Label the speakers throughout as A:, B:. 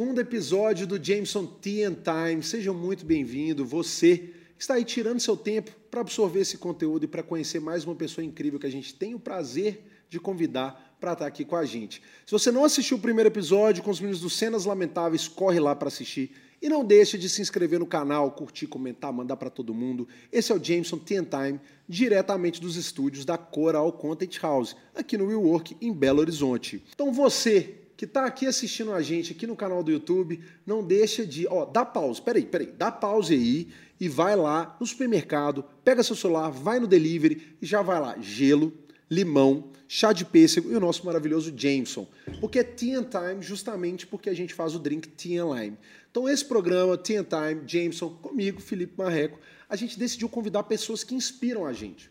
A: Segundo episódio do Jameson Tea and Time. Seja muito bem-vindo, você que está aí tirando seu tempo para absorver esse conteúdo e para conhecer mais uma pessoa incrível que a gente tem o prazer de convidar para estar aqui com a gente. Se você não assistiu o primeiro episódio com os meninos do Cenas Lamentáveis, corre lá para assistir. E não deixe de se inscrever no canal, curtir, comentar, mandar para todo mundo. Esse é o Jameson Tea and Time, diretamente dos estúdios da Coral Content House, aqui no WeWork, em Belo Horizonte. Então você que está aqui assistindo a gente aqui no canal do YouTube, não deixa de, ó, dá pausa, peraí, peraí, dá pausa aí e vai lá no supermercado, pega seu celular, vai no delivery e já vai lá, gelo, limão, chá de pêssego e o nosso maravilhoso Jameson. Porque é Tea and Time justamente porque a gente faz o drink Tea and Lime. Então esse programa, Tea and Time, Jameson, comigo, Felipe Marreco, a gente decidiu convidar pessoas que inspiram a gente.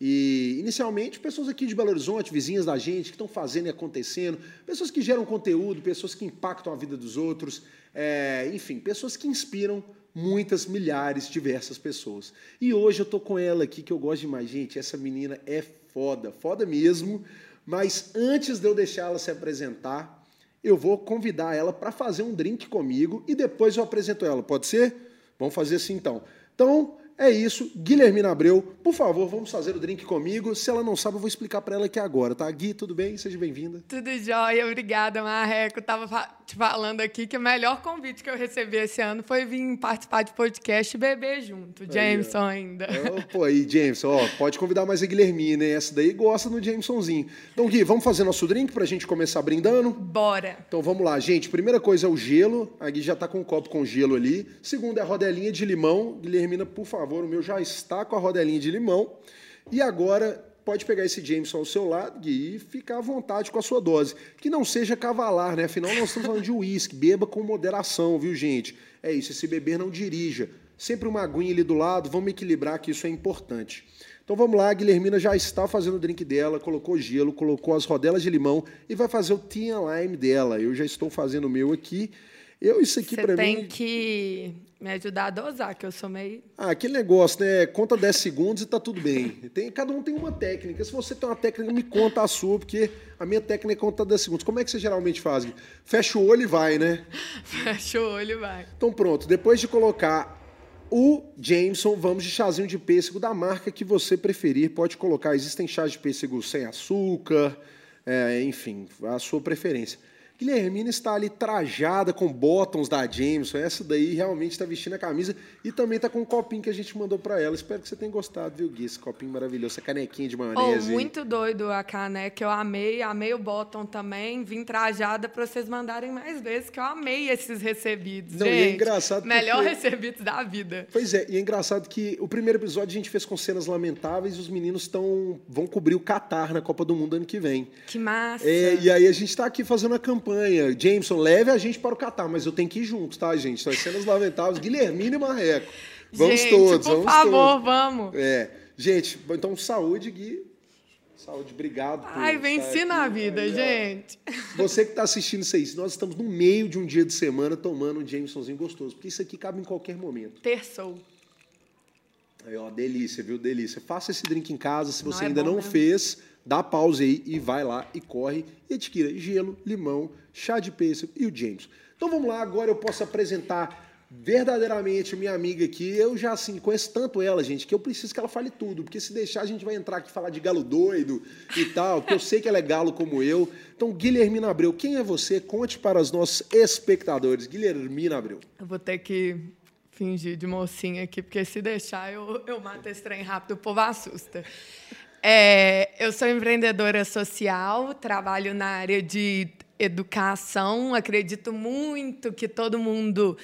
A: E, inicialmente, pessoas aqui de Belo Horizonte, vizinhas da gente, que estão fazendo e acontecendo, pessoas que geram conteúdo, pessoas que impactam a vida dos outros, é, enfim, pessoas que inspiram muitas, milhares, diversas pessoas. E hoje eu estou com ela aqui, que eu gosto demais. Gente, essa menina é foda, foda mesmo. Mas antes de eu deixar ela se apresentar, eu vou convidar ela para fazer um drink comigo e depois eu apresento ela. Pode ser? Vamos fazer assim então. Então, é isso, Guilhermina Abreu, por favor, vamos fazer o drink comigo. Se ela não sabe, eu vou explicar para ela aqui agora, tá? Gui, tudo bem? Seja bem-vinda.
B: Tudo jóia, obrigada, Marreco. Tava te falando aqui que o melhor convite que eu recebi esse ano foi vir participar de podcast e beber junto. Jameson
A: aí,
B: ainda.
A: Oh, pô, aí, Jameson, ó, pode convidar mais a Guilhermina, hein? Essa daí gosta do Jamesonzinho. Então, Gui, vamos fazer nosso drink pra gente começar brindando?
B: Bora.
A: Então vamos lá, gente. Primeira coisa é o gelo. A Gui já tá com um copo com gelo ali. Segunda é a rodelinha de limão. Guilhermina, por favor, o meu já está com a rodelinha de limão. E agora pode pegar esse Jameson ao seu lado e ficar à vontade com a sua dose. Que não seja cavalar, né? Afinal, nós estamos falando de uísque. Beba com moderação, viu, gente? É isso, esse beber não dirija. Sempre uma aguinha ali do lado, vamos equilibrar que isso é importante. Então vamos lá, a Guilhermina já está fazendo o drink dela, colocou gelo, colocou as rodelas de limão e vai fazer o tea lime dela. Eu já estou fazendo o meu aqui. Eu, isso aqui para
B: mim.
A: Você
B: tem que me ajudar a dosar, que eu sou meio.
A: Ah, aquele negócio, né? Conta 10 segundos e tá tudo bem. Tem, cada um tem uma técnica. Se você tem uma técnica, me conta a sua, porque a minha técnica é contar 10 segundos. Como é que você geralmente faz? Fecha o olho e vai, né?
B: Fecha o olho e vai.
A: Então pronto. Depois de colocar o Jameson, vamos de chazinho de pêssego da marca que você preferir. Pode colocar. Existem chás de pêssego sem açúcar, é, enfim, a sua preferência. Guilhermina está ali trajada com bottoms da Jameson. Essa daí realmente está vestindo a camisa e também está com o um copinho que a gente mandou para ela. Espero que você tenha gostado, viu, Gui? Esse copinho maravilhoso, essa canequinha de maionese.
B: Oh, muito doido a caneca. Eu amei, amei o bottom também. Vim trajada para vocês mandarem mais vezes, que eu amei esses recebidos.
A: Não,
B: gente,
A: e é engraçado
B: Melhor
A: porque...
B: recebidos da vida.
A: Pois é, e é engraçado que o primeiro episódio a gente fez com cenas lamentáveis e os meninos estão vão cobrir o Qatar na Copa do Mundo ano que vem.
B: Que massa.
A: É, e aí a gente está aqui fazendo a campanha. James Jameson, leve a gente para o Catar, mas eu tenho que ir junto, tá, gente? São as cenas lamentáveis. Guilhermina e Marreco. Vamos
B: gente,
A: todos,
B: por
A: vamos
B: favor,
A: todos.
B: vamos.
A: É. Gente, então saúde, Gui. Saúde, obrigado. Por
B: Ai, venci na vida,
A: Aí,
B: gente.
A: Você que está assistindo isso aí, nós estamos no meio de um dia de semana tomando um Jamesonzinho gostoso, porque isso aqui cabe em qualquer momento.
B: Terçou.
A: Aí, ó, delícia, viu? Delícia. Faça esse drink em casa, se você
B: não é
A: ainda não
B: mesmo.
A: fez, dá pausa aí e vai lá e corre e adquira gelo, limão, chá de pêssego e o James. Então vamos lá, agora eu posso apresentar verdadeiramente minha amiga aqui. Eu já assim conheço tanto ela, gente, que eu preciso que ela fale tudo, porque se deixar a gente vai entrar aqui falar de galo doido e tal, porque eu sei que ela é galo como eu. Então, Guilhermina Abreu, quem é você? Conte para os nossos espectadores. Guilhermina Abreu.
B: Eu vou ter que fingir de mocinha aqui, porque se deixar eu, eu mato esse trem rápido, o povo assusta. É, eu sou empreendedora social, trabalho na área de educação, acredito muito que todo mundo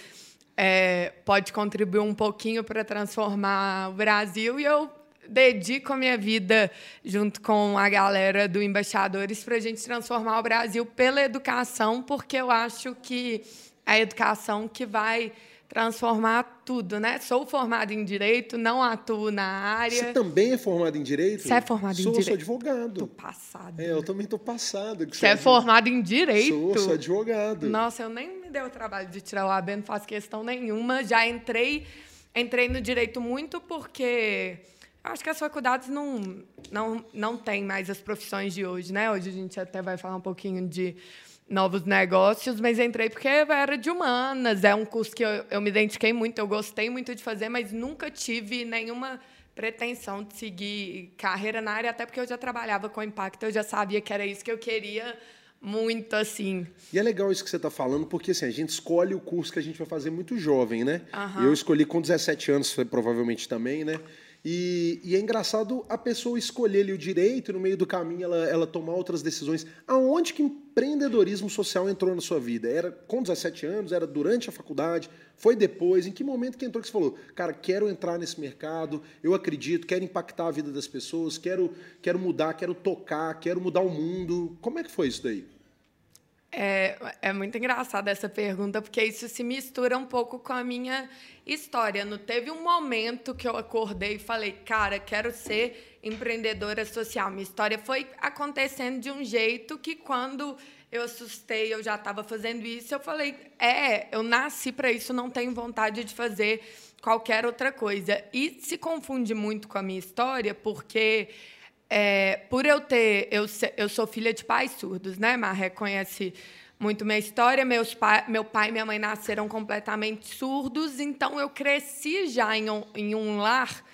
B: é, pode contribuir um pouquinho para transformar o Brasil. E eu dedico a minha vida junto com a galera do Embaixadores para a gente transformar o Brasil pela educação, porque eu acho que é a educação que vai transformar tudo, né? Sou formada em direito, não atuo na área.
A: Você também é formado em direito?
B: Você é formado em
A: sou,
B: direito?
A: Sou advogado.
B: Tô passada.
A: É, eu também tô passado.
B: Você é formado em direito?
A: Sou, sou advogado.
B: Nossa, eu nem me dei o trabalho de tirar o AB, não faço questão nenhuma. Já entrei, entrei no direito muito porque acho que as faculdades não, não, não têm mais as profissões de hoje, né? Hoje a gente até vai falar um pouquinho de novos negócios, mas entrei porque era de humanas, é um curso que eu, eu me identifiquei muito, eu gostei muito de fazer, mas nunca tive nenhuma pretensão de seguir carreira na área, até porque eu já trabalhava com impacto, eu já sabia que era isso que eu queria muito assim.
A: E é legal isso que você está falando, porque assim, a gente escolhe o curso que a gente vai fazer muito jovem, né? Uhum. Eu escolhi com 17 anos, provavelmente também, né? E, e, é engraçado a pessoa escolher ali o direito no meio do caminho ela, ela tomar outras decisões. Aonde que empreendedorismo social entrou na sua vida? Era com 17 anos? Era durante a faculdade? Foi depois? Em que momento que entrou que você falou, cara, quero entrar nesse mercado, eu acredito, quero impactar a vida das pessoas, quero, quero mudar, quero tocar, quero mudar o mundo. Como é que foi isso daí?
B: É, é muito engraçada essa pergunta, porque isso se mistura um pouco com a minha história. Não teve um momento que eu acordei e falei, cara, quero ser empreendedora social. Minha história foi acontecendo de um jeito que, quando eu assustei, eu já estava fazendo isso, eu falei, é, eu nasci para isso, não tenho vontade de fazer qualquer outra coisa. E se confunde muito com a minha história, porque é, por eu ter. Eu, eu sou filha de pais surdos, né? Marré conhece muito minha história. Meus pai, meu pai e minha mãe nasceram completamente surdos, então eu cresci já em um, em um lar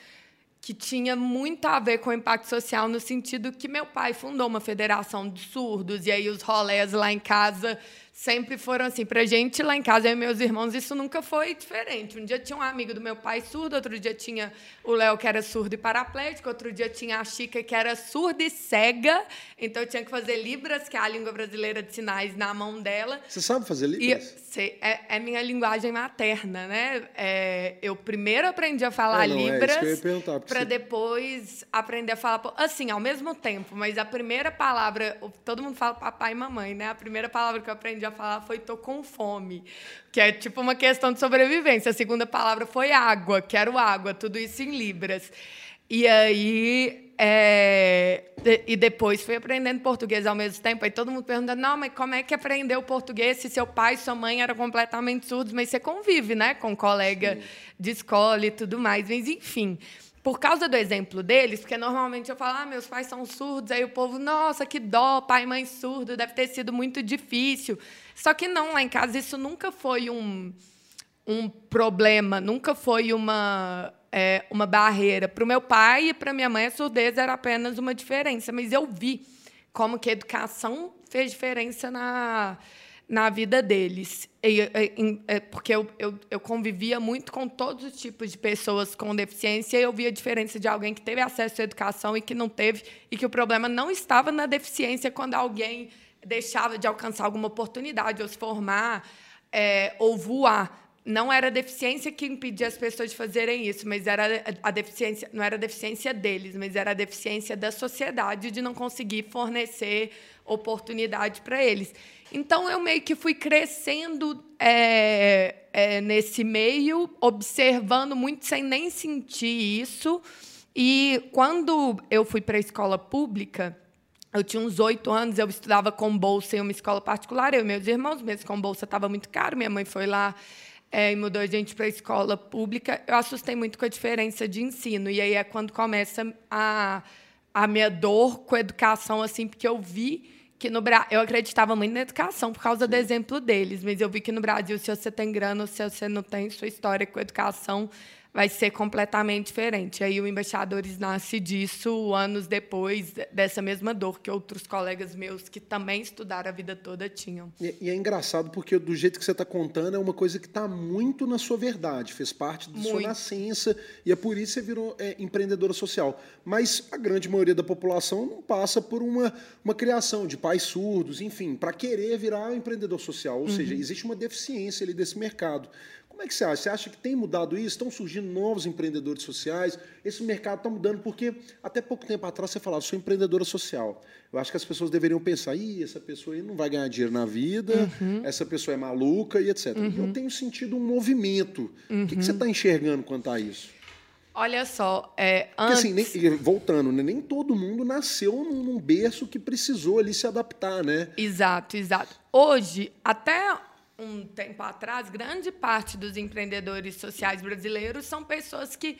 B: que tinha muito a ver com o impacto social, no sentido que meu pai fundou uma federação de surdos, e aí os rolés lá em casa sempre foram assim. Pra gente lá em casa, eu e meus irmãos, isso nunca foi diferente. Um dia tinha um amigo do meu pai surdo, outro dia tinha o Léo, que era surdo e paraplégico, outro dia tinha a Chica, que era surda e cega. Então eu tinha que fazer Libras, que é a língua brasileira de sinais, na mão dela.
A: Você sabe fazer Libras?
B: E, sei, é, é, minha linguagem materna, né? É, eu primeiro aprendi a falar é, não, Libras, é para você... depois aprender a falar. Assim, ao mesmo tempo, mas a primeira palavra, todo mundo fala papai e mamãe, né? A primeira palavra que eu aprendi a falar foi tô com fome, que é tipo uma questão de sobrevivência. A segunda palavra foi água, quero água, tudo isso em libras. E aí, é, e depois fui aprendendo português ao mesmo tempo. Aí todo mundo perguntando, não, mas como é que aprendeu português se seu pai e sua mãe eram completamente surdos? Mas você convive, né, com um colega Sim. de escola e tudo mais. Mas, enfim, por causa do exemplo deles, porque normalmente eu falo, ah, meus pais são surdos, aí o povo, nossa, que dó, pai e mãe surdo, deve ter sido muito difícil. Só que não, lá em casa isso nunca foi um, um problema, nunca foi uma, é, uma barreira. Para o meu pai e para minha mãe, a surdez era apenas uma diferença, mas eu vi como que a educação fez diferença na, na vida deles. E, porque eu, eu, eu, convivia muito com todos os tipos de pessoas com deficiência e eu via a diferença de alguém que teve acesso à educação e que não teve, e que o problema não estava na deficiência quando alguém deixava de alcançar alguma oportunidade, ou se formar, é, ou voar. Não era a deficiência que impedia as pessoas de fazerem isso, mas era a deficiência, não era a deficiência deles, mas era a deficiência da sociedade de não conseguir fornecer oportunidade para eles. Então, eu meio que fui crescendo é, é, nesse meio, observando muito sem nem sentir isso. E quando eu fui para a escola pública, eu tinha uns oito anos, eu estudava com bolsa em uma escola particular, eu e meus irmãos, mesmo com bolsa estava muito caro, minha mãe foi lá é, e mudou a gente para a escola pública. Eu assustei muito com a diferença de ensino, e aí é quando começa a, a minha dor com a educação, assim, porque eu vi que no Brasil, eu acreditava muito na educação por causa do exemplo deles, mas eu vi que no Brasil, se você tem grana, se você não tem, sua história com a educação vai ser completamente diferente. Aí o Embaixadores nasce disso anos depois dessa mesma dor que outros colegas meus que também estudaram a vida toda tinham.
A: E, e é engraçado porque do jeito que você está contando é uma coisa que está muito na sua verdade, fez parte da sua nascença e é por isso que você virou é, empreendedora social. Mas a grande maioria da população não passa por uma, uma criação de pais surdos, enfim, para querer virar empreendedor social. Ou uhum. seja, existe uma deficiência ali desse mercado. Como é que você acha? Você acha que tem mudado isso? Estão surgindo novos empreendedores sociais? Esse mercado está mudando porque até pouco tempo atrás você falava, sou empreendedora social. Eu acho que as pessoas deveriam pensar, Ih, essa pessoa aí não vai ganhar dinheiro na vida, uhum. essa pessoa é maluca e etc. Uhum. Eu tenho sentido um movimento. Uhum. O que, que você está uhum. enxergando quanto a isso?
B: Olha só, é,
A: antes... Porque, assim, nem, voltando, né, nem todo mundo nasceu num berço que precisou ali se adaptar, né?
B: Exato, exato. Hoje, até um tempo atrás, grande parte dos empreendedores sociais brasileiros são pessoas que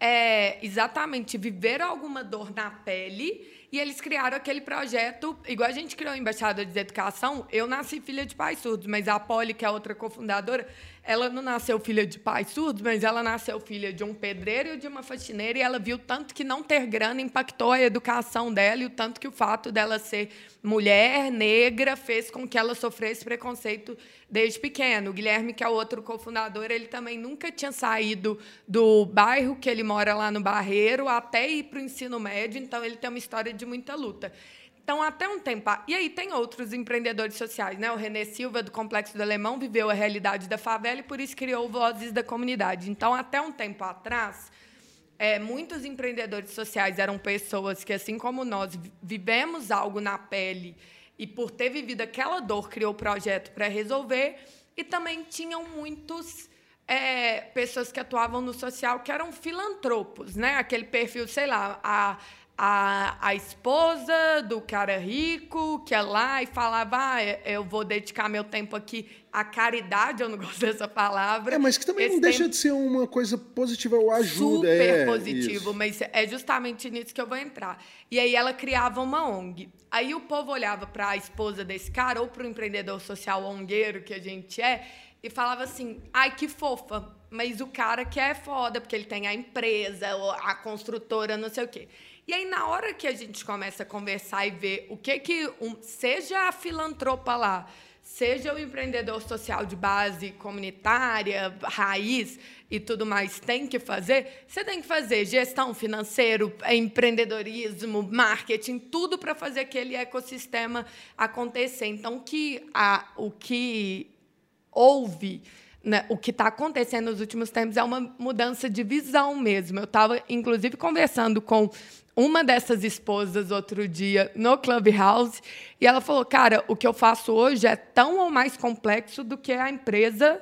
B: é, exatamente viveram alguma dor na pele E eles criaram aquele projeto, igual a gente criou o Embaixador de Educação. Eu nasci filha de pais surdos, mas a Polly, que é outra cofundadora, ela não nasceu filha de pais surdos, mas ela nasceu filha de um pedreiro e de uma faxineira, e ela viu tanto que não ter grana impactou a educação dela, e o tanto que o fato dela ser mulher, negra, fez com que ela sofresse preconceito desde pequeno. O Guilherme, que é outro cofundador, ele também nunca tinha saído do bairro que ele mora lá no Barreiro até ir para o ensino médio, então ele tem uma história de muita luta. Então, até um tempo. E aí tem outros empreendedores sociais, né? O Renê Silva, do Complexo do Alemão, viveu a realidade da favela e por isso criou Vozes da Comunidade. Então, até um tempo atrás, é, muitos empreendedores sociais eram pessoas que, assim como nós, vivemos algo na pele e, por ter vivido aquela dor, criou o projeto para resolver. E também tinham muitos. É, pessoas que atuavam no social que eram filantropos, né? Aquele perfil, sei lá, a a, a esposa do cara rico, que é lá e falava: ah, eu vou dedicar meu tempo aqui à caridade, eu não gosto dessa palavra.
A: É, mas que também Esse não deixa de ser uma coisa positiva, ou ajuda.
B: Super
A: é,
B: positivo, isso. mas é justamente nisso que eu vou entrar. E aí ela criava uma ONG. Aí o povo olhava para a esposa desse cara, ou para o empreendedor social ongueiro que a gente é, e falava assim: ai, que fofa. Mas o cara que é foda, porque ele tem a empresa, a construtora, não sei o quê. E aí, na hora que a gente começa a conversar e ver o que que um, seja a filantropa lá, seja o empreendedor social de base comunitária, raiz e tudo mais tem que fazer, você tem que fazer gestão financeiro, empreendedorismo, marketing, tudo para fazer aquele ecossistema acontecer. Então, que a, o que houve né, o que está acontecendo nos últimos tempos é uma mudança de visão mesmo. Eu estava, inclusive, conversando com uma dessas esposas outro dia no Clubhouse e ela falou: Cara, o que eu faço hoje é tão ou mais complexo do que a empresa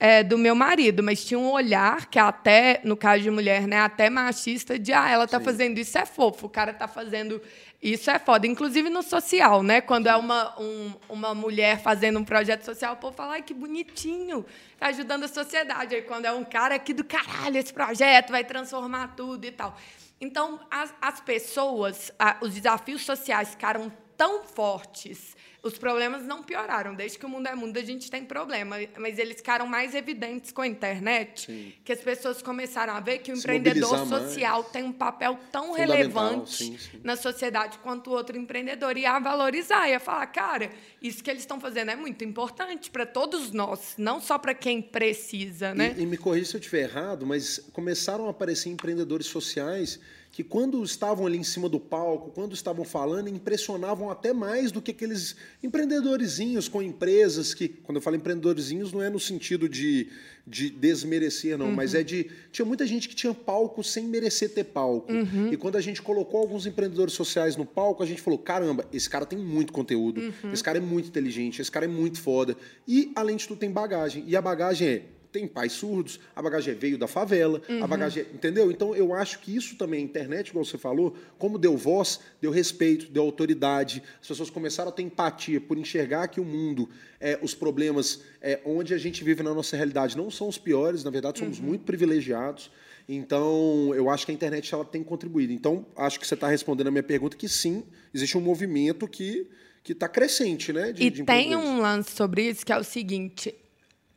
B: é, do meu marido, mas tinha um olhar que até, no caso de mulher, né, até machista, de ah, ela está fazendo isso é fofo, o cara está fazendo isso é foda. Inclusive no social, né? Quando é uma, um, uma mulher fazendo um projeto social, o povo fala, ai, que bonitinho, tá ajudando a sociedade. Aí quando é um cara aqui do caralho, esse projeto vai transformar tudo e tal. Então, as, as pessoas, a, os desafios sociais ficaram tão fortes os problemas não pioraram. Desde que o mundo é mundo, a gente tem problema. Mas eles ficaram mais evidentes com a internet, sim. que as pessoas começaram a ver que o Se empreendedor social tem um papel tão relevante sim, sim. na sociedade quanto o outro empreendedor. E a valorizar, e a falar, cara, isso que eles estão fazendo é muito importante para todos nós, não só para quem precisa. Né?
A: E, e me corrija se eu estiver errado, mas começaram a aparecer empreendedores sociais que quando estavam ali em cima do palco, quando estavam falando, impressionavam até mais do que aqueles empreendedorzinhos com empresas que, quando eu falo empreendedorzinhos, não é no sentido de, de desmerecer, não, uhum. mas é de. Tinha muita gente que tinha palco sem merecer ter palco. Uhum. E quando a gente colocou alguns empreendedores sociais no palco, a gente falou: caramba, esse cara tem muito conteúdo, uhum. esse cara é muito inteligente, esse cara é muito foda. E, além de tudo, tem bagagem. E a bagagem é tem pais surdos, a bagagem veio da favela, uhum. a bagagem. Entendeu? Então eu acho que isso também, a internet, igual você falou, como deu voz, deu respeito, deu autoridade, as pessoas começaram a ter empatia por enxergar que o mundo, é, os problemas é, onde a gente vive na nossa realidade não são os piores, na verdade, somos uhum. muito privilegiados. Então, eu acho que a internet ela tem contribuído. Então, acho que você está respondendo a minha pergunta que sim, existe um movimento que que está crescente, né?
B: De, e de tem um lance sobre isso que é o seguinte: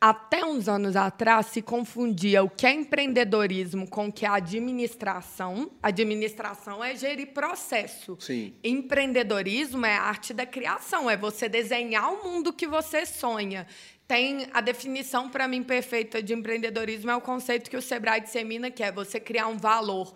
B: até uns anos atrás se confundia o que é empreendedorismo com o que é administração. Administração é gerir processo.
A: Sim.
B: Empreendedorismo é a arte da criação, é você desenhar o mundo que você sonha. Tem a definição para mim perfeita de empreendedorismo é o conceito que o Sebrae dissemina, que é você criar um valor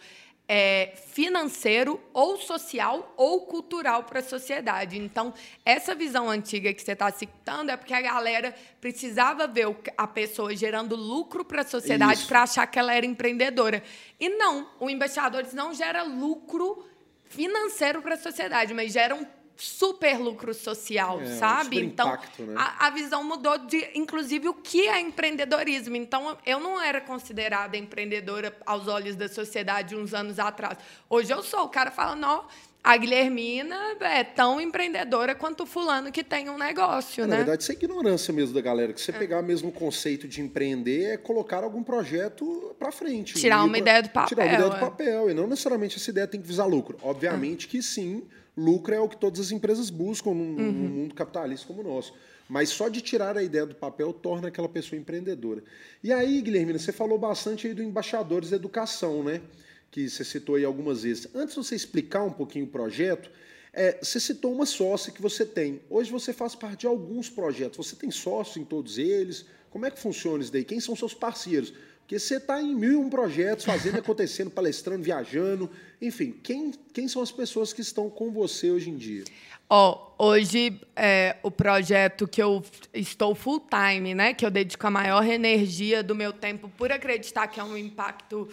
B: é, financeiro ou social ou cultural para a sociedade. Então, essa visão antiga que você está citando é porque a galera precisava ver a pessoa gerando lucro para a sociedade para achar que ela era empreendedora. E não, o Embaixadores não gera lucro financeiro para a sociedade, mas gera um super lucro social, é, sabe?
A: então, impacto, né?
B: a, a, visão mudou de, inclusive, o que é empreendedorismo. Então, eu não era considerada empreendedora aos olhos da sociedade uns anos atrás. Hoje eu sou. O cara fala, não, a Guilhermina é tão empreendedora quanto o fulano que tem um negócio,
A: é,
B: né?
A: Na verdade, isso é ignorância mesmo da galera. Que você é. pegar mesmo o conceito de empreender é colocar algum projeto para frente.
B: Tirar uma pra, ideia do papel.
A: Tirar uma ideia do é. papel. E não necessariamente essa ideia tem que visar lucro. Obviamente é. que sim, lucro é o que todas as empresas buscam num, uhum. num mundo capitalista como o nosso. Mas só de tirar a ideia do papel torna aquela pessoa empreendedora. E aí, Guilhermina, você falou bastante aí do embaixadores da educação, né? que você citou aí algumas vezes. Antes de você explicar um pouquinho o projeto, é, você citou uma sócia que você tem. Hoje você faz parte de alguns projetos. Você tem sócios em todos eles? Como é que funciona isso daí? Quem são seus parceiros? Porque você está em mil e um projetos, fazendo, acontecendo, palestrando, viajando. Enfim, quem, quem são as pessoas que estão com você hoje em dia?
B: Oh, hoje, é, o projeto que eu estou full time, né, que eu dedico a maior energia do meu tempo por acreditar que é um impacto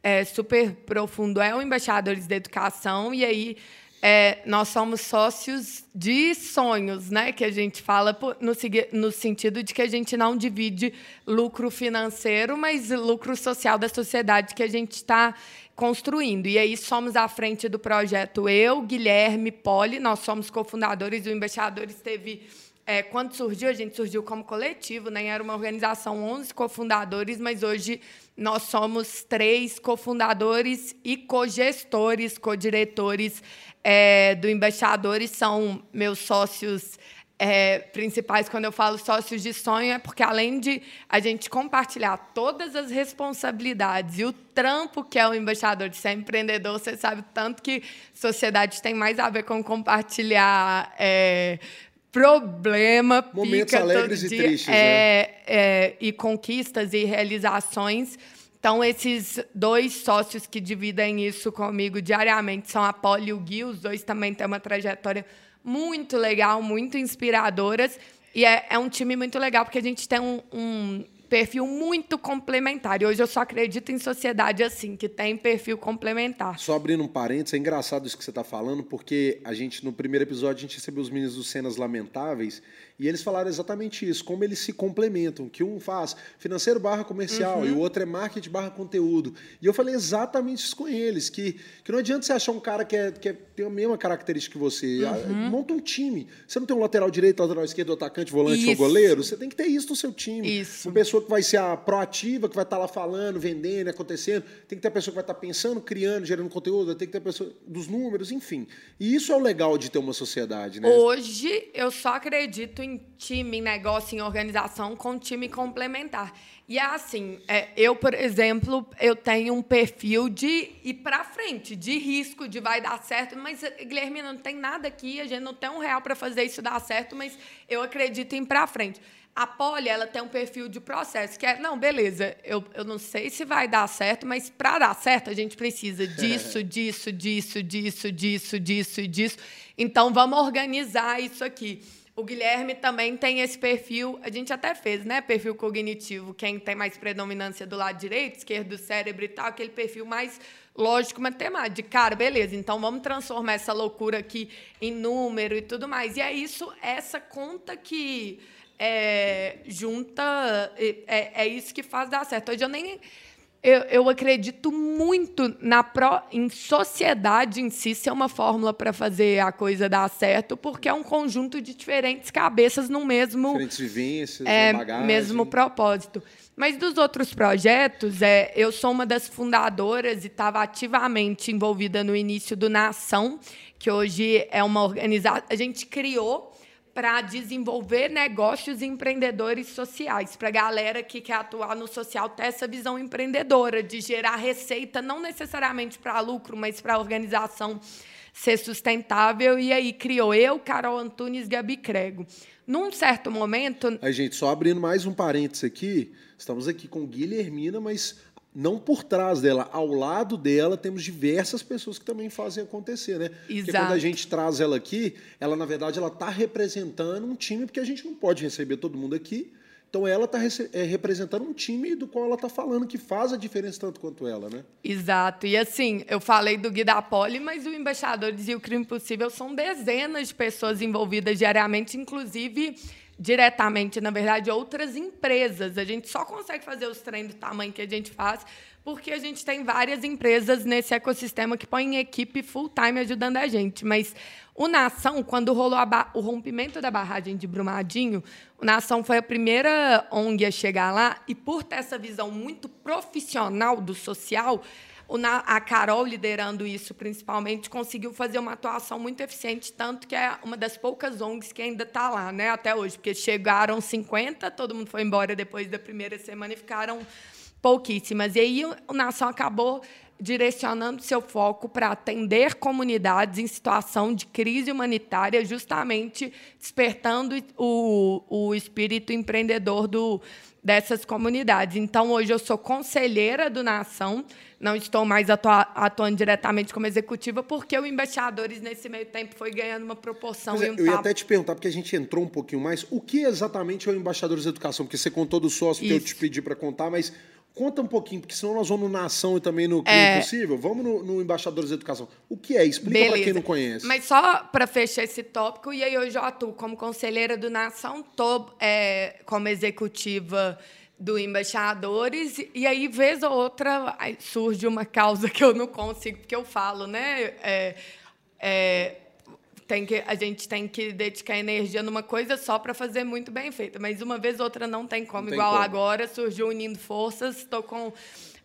B: é, super profundo é o Embaixadores da Educação, e aí é, nós somos sócios de sonhos, né? Que a gente fala no, no, sentido de que a gente não divide lucro financeiro, mas lucro social da sociedade que a gente está construindo. E aí somos à frente do projeto eu, Guilherme, Poli, nós somos cofundadores, o Embaixadores teve é, quando surgiu, a gente surgiu como coletivo, né? era uma organização, 11 cofundadores, mas hoje nós somos três cofundadores e cogestores, codiretores é, do Embaixadores, são meus sócios é, principais. Quando eu falo sócios de sonho, é porque além de a gente compartilhar todas as responsabilidades e o trampo que é o embaixador de ser empreendedor, você sabe tanto que sociedade tem mais a ver com compartilhar. É, problema,
A: Momentos pica alegres todo dia, e tristes,
B: é, né? é, e conquistas e realizações. Então, esses dois sócios que dividem isso comigo diariamente são a Poli e o Gui. Os dois também têm uma trajetória muito legal, muito inspiradoras. E é, é um time muito legal, porque a gente tem um, um perfil muito complementar. E hoje eu só acredito em sociedade assim, que tem perfil complementar.
A: Só abrindo um parênteses, é engraçado isso que você está falando, porque a gente, no primeiro episódio, a gente recebeu os meninos dos Cenas Lamentáveis e eles falaram exatamente isso, como eles se complementam, que um faz financeiro barra comercial uhum. e o outro é marketing barra conteúdo. E eu falei exatamente isso com eles, que, que não adianta você achar um cara que, é, que é, tem a mesma característica que você. Ah, uhum. Monta um time. Você não tem um lateral direito, lateral esquerdo, atacante, volante isso. ou goleiro. Você tem que ter isso no seu time.
B: Isso.
A: Uma pessoa que vai ser a proativa, que vai estar lá falando, vendendo, acontecendo. Tem que ter a pessoa que vai estar pensando, criando, gerando conteúdo. Tem que ter a pessoa dos números, enfim. E isso é o legal de ter uma sociedade, né?
B: Hoje, eu só acredito em em time, em negócio, em organização, com time complementar. E é assim, é, eu, por exemplo, eu tenho um perfil de ir para frente, de risco, de vai dar certo, mas, Guilherme, não tem nada aqui, a gente não tem um real para fazer isso dar certo, mas eu acredito em ir para frente. A Poli, ela tem um perfil de processo, que é, não, beleza, eu, eu não sei se vai dar certo, mas para dar certo a gente precisa disso, disso, disso, disso, disso, disso e disso. Então, vamos organizar isso aqui. O Guilherme também tem esse perfil, a gente até fez, né? Perfil cognitivo, quem tem mais predominância do lado direito, esquerdo do cérebro e tal, aquele perfil mais lógico matemático. De cara, beleza, então vamos transformar essa loucura aqui em número e tudo mais. E é isso, essa conta que é, junta, é, é isso que faz dar certo. Hoje eu nem eu, eu acredito muito na pro, em sociedade em si ser uma fórmula para fazer a coisa dar certo, porque é um conjunto de diferentes cabeças no mesmo.
A: Diferentes vivências,
B: é, mesmo propósito. Mas dos outros projetos, é, eu sou uma das fundadoras e estava ativamente envolvida no início do Nação, que hoje é uma organização. A gente criou para desenvolver negócios empreendedores sociais, para a galera que quer atuar no social ter essa visão empreendedora, de gerar receita, não necessariamente para lucro, mas para a organização ser sustentável. E aí criou eu, Carol Antunes, Gabi Crego. Num certo momento.
A: Aí, gente, só abrindo mais um parênteses aqui, estamos aqui com Guilhermina, mas não por trás dela, ao lado dela temos diversas pessoas que também fazem acontecer, né?
B: Exato.
A: Porque quando a gente traz ela aqui, ela na verdade ela está representando um time porque a gente não pode receber todo mundo aqui. Então ela está é, representando um time do qual ela está falando que faz a diferença tanto quanto ela, né?
B: Exato. E assim, eu falei do Gui da Poli, mas o Embaixadores e o Crime Possível são dezenas de pessoas envolvidas diariamente, inclusive diretamente, na verdade, outras empresas. A gente só consegue fazer os treinos do tamanho que a gente faz porque a gente tem várias empresas nesse ecossistema que põem equipe full-time ajudando a gente. Mas o Nação, quando rolou o rompimento da barragem de Brumadinho, o Nação foi a primeira ONG a chegar lá e, por ter essa visão muito profissional do social, a Carol, liderando isso principalmente, conseguiu fazer uma atuação muito eficiente, tanto que é uma das poucas ONGs que ainda está lá, né, até hoje, porque chegaram 50, todo mundo foi embora depois da primeira semana e ficaram pouquíssimas. E aí o Nação acabou direcionando seu foco para atender comunidades em situação de crise humanitária, justamente despertando o, o espírito empreendedor do, dessas comunidades. Então, hoje eu sou conselheira do Nação, não estou mais atua, atuando diretamente como executiva, porque o Embaixadores, nesse meio tempo, foi ganhando uma proporção.
A: É, um eu ia até te perguntar, porque a gente entrou um pouquinho mais, o que exatamente é o Embaixadores de Educação? Porque você contou do sócio Isso. que eu te pedi para contar, mas Conta um pouquinho, porque senão nós vamos na ação e também no que é possível. Vamos no, no Embaixadores de Educação. O que é? Explica para quem não conhece.
B: Mas só para fechar esse tópico, e aí eu já atuo como conselheira do Nação, estou é, como executiva do Embaixadores, e aí, vez ou outra, surge uma causa que eu não consigo, porque eu falo, né? É, é, tem que, a gente tem que dedicar energia numa coisa só para fazer muito bem feita. Mas uma vez ou outra não tem como. Não tem Igual como. agora surgiu Unindo Forças, estou com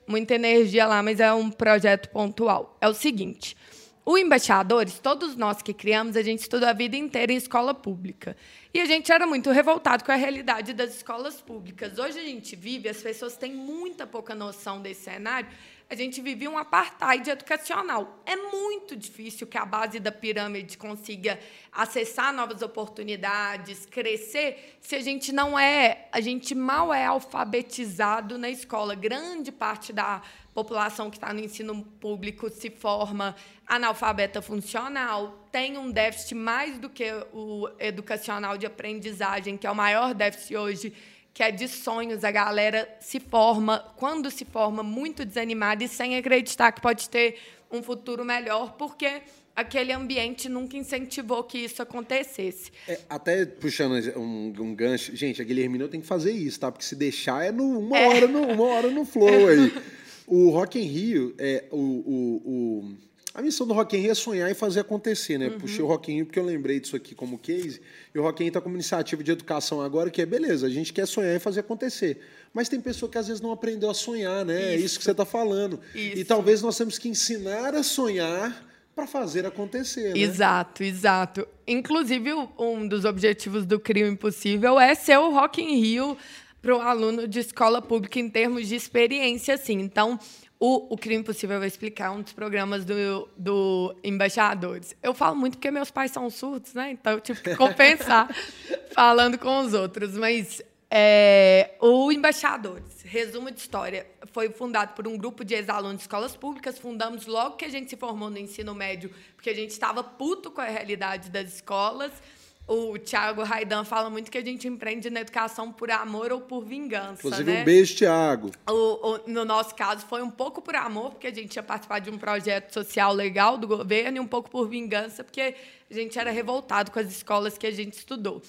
B: muita energia lá, mas é um projeto pontual. É o seguinte. O Embaixadores, todos nós que criamos, a gente estudou a vida inteira em escola pública. E a gente era muito revoltado com a realidade das escolas públicas. Hoje a gente vive, as pessoas têm muita pouca noção desse cenário, a gente vive um apartheid educacional. É muito difícil que a base da pirâmide consiga acessar novas oportunidades, crescer, se a gente não é, a gente mal é alfabetizado na escola. Grande parte da população que está no ensino público se forma analfabeta funcional, tem um déficit mais do que o educacional de aprendizagem, que é o maior déficit hoje que é de sonhos, a galera se forma, quando se forma, muito desanimada e sem acreditar que pode ter um futuro melhor, porque aquele ambiente nunca incentivou que isso acontecesse.
A: É, até puxando um, um, gancho, gente, a Guilhermina tem que fazer isso, tá? Porque se deixar é no, uma, é. Hora no, uma hora no flow aí. O Rock in Rio, é, o, o, o a missão do Rock in Rio é sonhar e fazer acontecer, né? Uhum. Puxei o Rock in Rio porque eu lembrei disso aqui como case. E o Rock in Rio está como iniciativa de educação agora, que é beleza, a gente quer sonhar e fazer acontecer. Mas tem pessoa que às vezes não aprendeu a sonhar, né? Isso. É isso que você está falando. Isso. E talvez nós temos que ensinar a sonhar para fazer acontecer. Né?
B: Exato, exato. Inclusive, um dos objetivos do Crio Impossível é ser o Rock in Rio para o aluno de escola pública em termos de experiência, assim. Então, o, o Crime Impossível vai explicar um dos programas do, do Embaixadores. Eu falo muito porque meus pais são surdos, né? Então eu tive que compensar falando com os outros. Mas é, o Embaixadores, resumo de história, foi fundado por um grupo de ex-alunos de escolas públicas. Fundamos logo que a gente se formou no ensino médio, porque a gente estava puto com a realidade das escolas. O Thiago Raidan fala muito que a gente empreende na educação por amor ou por vingança.
A: Inclusive,
B: né?
A: um beijo, Thiago.
B: O, o, no nosso caso, foi um pouco por amor, porque a gente ia participar de um projeto social legal do governo, e um pouco por vingança, porque a gente era revoltado com as escolas que a gente estudou.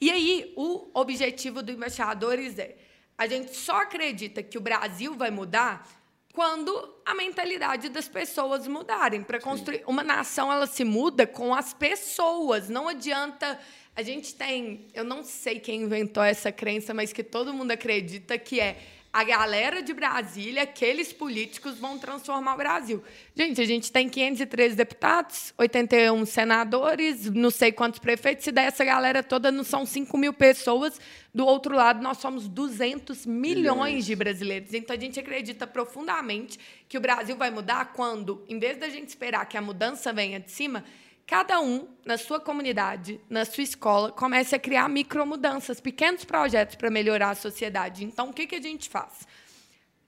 B: E aí, o objetivo do Embaixadores é: a gente só acredita que o Brasil vai mudar quando a mentalidade das pessoas mudarem. Para construir uma nação, ela se muda com as pessoas. Não adianta. A gente tem, eu não sei quem inventou essa crença, mas que todo mundo acredita que é a galera de Brasília, aqueles políticos vão transformar o Brasil. Gente, a gente tem 513 deputados, 81 senadores, não sei quantos prefeitos. Se der essa galera toda, não são 5 mil pessoas. Do outro lado, nós somos 200 milhões de brasileiros. Então, a gente acredita profundamente que o Brasil vai mudar quando, em vez da gente esperar que a mudança venha de cima, cada um, na sua comunidade, na sua escola, comece a criar micromudanças, pequenos projetos para melhorar a sociedade. Então, o que, que a gente faz?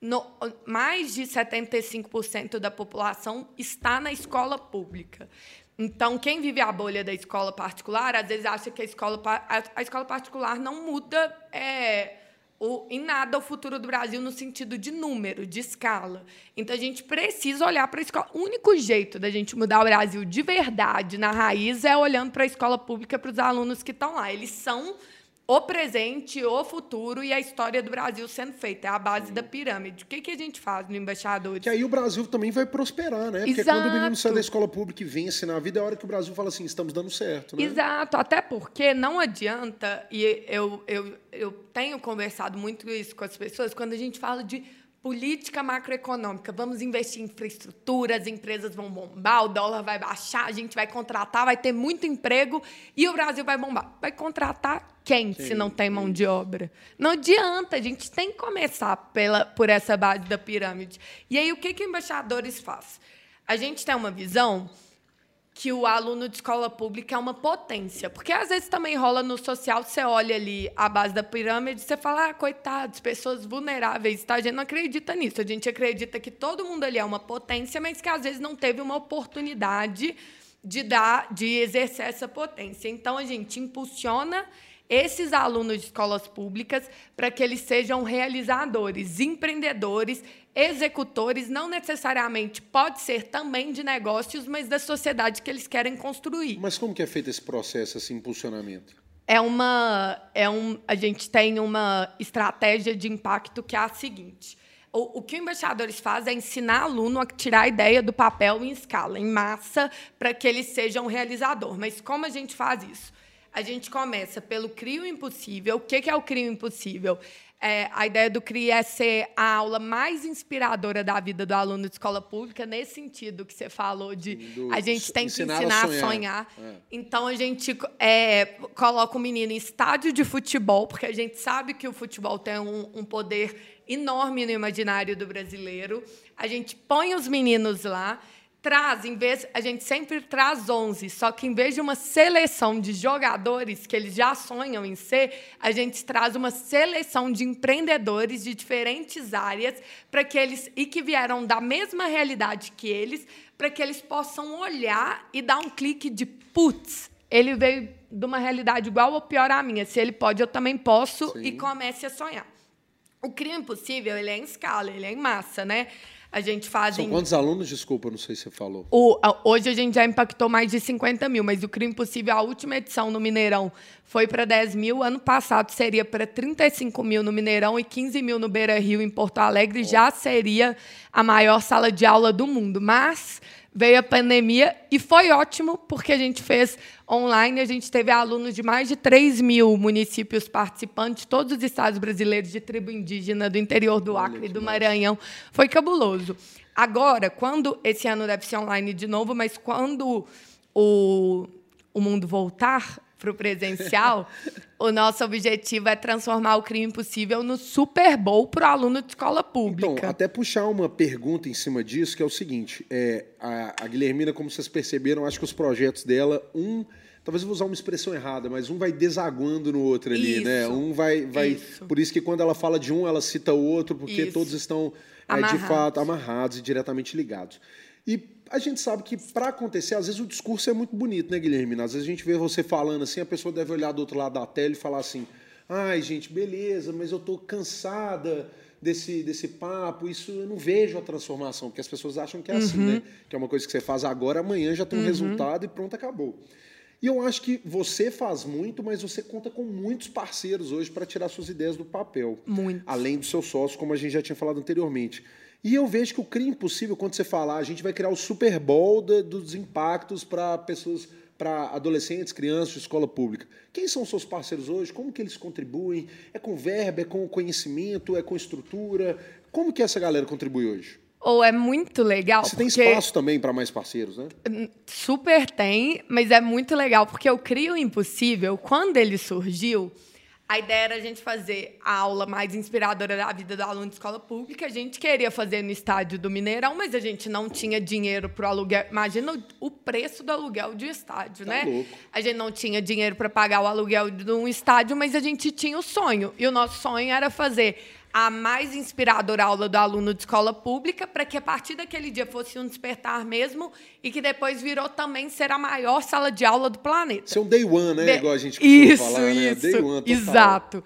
B: No, mais de 75% da população está na escola pública. Então, quem vive a bolha da escola particular, às vezes acha que a escola, a, escola particular não muda é, o, em nada o futuro do Brasil no sentido de número, de escala. Então a gente precisa olhar para a escola. O único jeito da gente mudar o Brasil de verdade, na raiz, é olhando para a escola pública, para os alunos que estão lá. Eles são o presente, o futuro e a história do Brasil sendo feita. É a base da pirâmide. O que, que a gente faz no Embaixadores?
A: Que aí o Brasil também vai prosperar, né? Porque
B: Exato.
A: quando o menino sai da escola pública e vence na vida, é a hora que o Brasil fala assim, estamos dando certo, né?
B: Exato, até porque não adianta, e eu, eu, eu tenho conversado muito isso com as pessoas, quando a gente fala de política macroeconômica, vamos investir em infraestrutura, as empresas vão bombar, o dólar vai baixar, a gente vai contratar, vai ter muito emprego e o Brasil vai bombar. Vai contratar quem Sim. se não tem mão de obra? Não adianta, a gente tem que começar pela, por essa base da pirâmide. E aí, o que, que embaixadores faz? A gente tem uma visão que o aluno de escola pública é uma potência. Porque às vezes também rola no social, você olha ali a base da pirâmide, você fala, ah, coitados, pessoas vulneráveis. Tá? A gente não acredita nisso. A gente acredita que todo mundo ali é uma potência, mas que às vezes não teve uma oportunidade de dar, de exercer essa potência. Então a gente impulsiona esses alunos de escolas públicas para que eles sejam realizadores, empreendedores, executores, não necessariamente pode ser também de negócios, mas da sociedade que eles querem construir.
A: Mas como que é feito esse processo, esse impulsionamento?
B: É uma, é um, a gente tem uma estratégia de impacto que é a seguinte. O, o que os embaixadores fazem é ensinar aluno a tirar a ideia do papel em escala, em massa, para que ele seja um realizador. Mas como a gente faz isso? A gente começa pelo CRIO Impossível. O que é o CRIO Impossível? É, a ideia do CRI é ser a aula mais inspiradora da vida do aluno de escola pública, nesse sentido que você falou de do, a gente tem que ensinar a sonhar. Sonhar. É. Então, a gente é, coloca o menino em estádio de futebol, porque a gente sabe que o futebol tem um, um poder enorme no imaginário do brasileiro. A gente põe os meninos lá traz, em vez, a gente sempre traz 11, só que em vez de uma seleção de jogadores que eles já sonham em ser, a gente traz uma seleção de empreendedores de diferentes áreas para que eles e que vieram da mesma realidade que eles, para que eles possam olhar e dar um clique de putz, ele veio de uma realidade igual ou pior à minha. Se ele pode, eu também posso Sim. e comece a sonhar. O crime impossível, ele é em escala, ele é em massa, né? A gente faz.
A: São em... quantos alunos? Desculpa, não sei se você falou.
B: O, hoje a gente já impactou mais de 50 mil, mas o Crime Possível, a última edição no Mineirão, foi para 10 mil. Ano passado seria para 35 mil no Mineirão e 15 mil no Beira Rio, em Porto Alegre. Oh. Já seria a maior sala de aula do mundo. Mas veio a pandemia e foi ótimo, porque a gente fez online, a gente teve alunos de mais de 3 mil municípios participantes, todos os estados brasileiros de tribo indígena, do interior do Acre e do Maranhão. Foi cabuloso. Agora, quando esse ano deve ser online de novo, mas quando o, o mundo voltar, para o presencial, o nosso objetivo é transformar o crime impossível no Super Bowl para o aluno de escola pública.
A: Então, até puxar uma pergunta em cima disso, que é o seguinte: é, a, a Guilhermina, como vocês perceberam, acho que os projetos dela, um talvez eu vou usar uma expressão errada, mas um vai desaguando no outro ali, né? isso, né? Um vai, vai. Isso. Por isso que quando ela fala de um, ela cita o outro, porque isso. todos estão é, de fato amarrados e diretamente ligados. E a gente sabe que para acontecer, às vezes o discurso é muito bonito, né, Guilherme? Às vezes a gente vê você falando assim, a pessoa deve olhar do outro lado da tela e falar assim: ai, gente, beleza, mas eu estou cansada desse, desse papo, isso eu não vejo a transformação, porque as pessoas acham que é assim, uhum. assim, né? Que é uma coisa que você faz agora, amanhã já tem um uhum. resultado e pronto, acabou. E eu acho que você faz muito, mas você conta com muitos parceiros hoje para tirar suas ideias do papel.
B: Muito.
A: Além do seu sócio, como a gente já tinha falado anteriormente. E eu vejo que o crime impossível, quando você falar, a gente vai criar o Super Bowl de, dos impactos para pessoas, para adolescentes, crianças de escola pública. Quem são seus parceiros hoje? Como que eles contribuem? É com verba, é com conhecimento, é com estrutura? Como que essa galera contribui hoje?
B: Ou é muito legal.
A: Você tem espaço também para mais parceiros, né?
B: Super tem, mas é muito legal, porque o Crio Impossível, quando ele surgiu, a ideia era a gente fazer a aula mais inspiradora da vida do aluno de escola pública. A gente queria fazer no estádio do Mineirão, mas a gente não tinha dinheiro para o aluguel. Imagina o preço do aluguel de estádio,
A: tá
B: né?
A: Louco.
B: A gente não tinha dinheiro para pagar o aluguel de um estádio, mas a gente tinha o sonho. E o nosso sonho era fazer a mais inspiradora aula do aluno de escola pública, para que a partir daquele dia fosse um despertar mesmo e que depois virou também ser a maior sala de aula do planeta.
A: Ser um day one, né? De... Igual a gente
B: isso,
A: falar,
B: isso, né? Day one, total. Exato.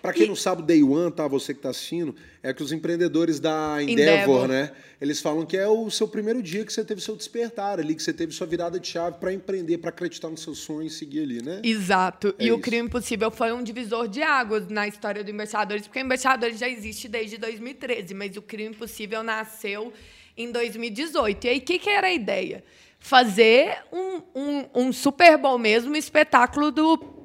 A: Para quem e... não sabe, o Day One, tá? Você que está assistindo, é que os empreendedores da Endeavor, Endeavor, né? Eles falam que é o seu primeiro dia que você teve seu despertar ali, que você teve sua virada de chave para empreender, para acreditar no seu sonho e seguir ali, né?
B: Exato. É e isso. o Crime Impossível foi um divisor de águas na história do Embaixadores, porque o Embaixadores já existe desde 2013, mas o Crime Impossível nasceu em 2018. E aí, o que, que era a ideia? Fazer um, um, um Super Bowl mesmo, um espetáculo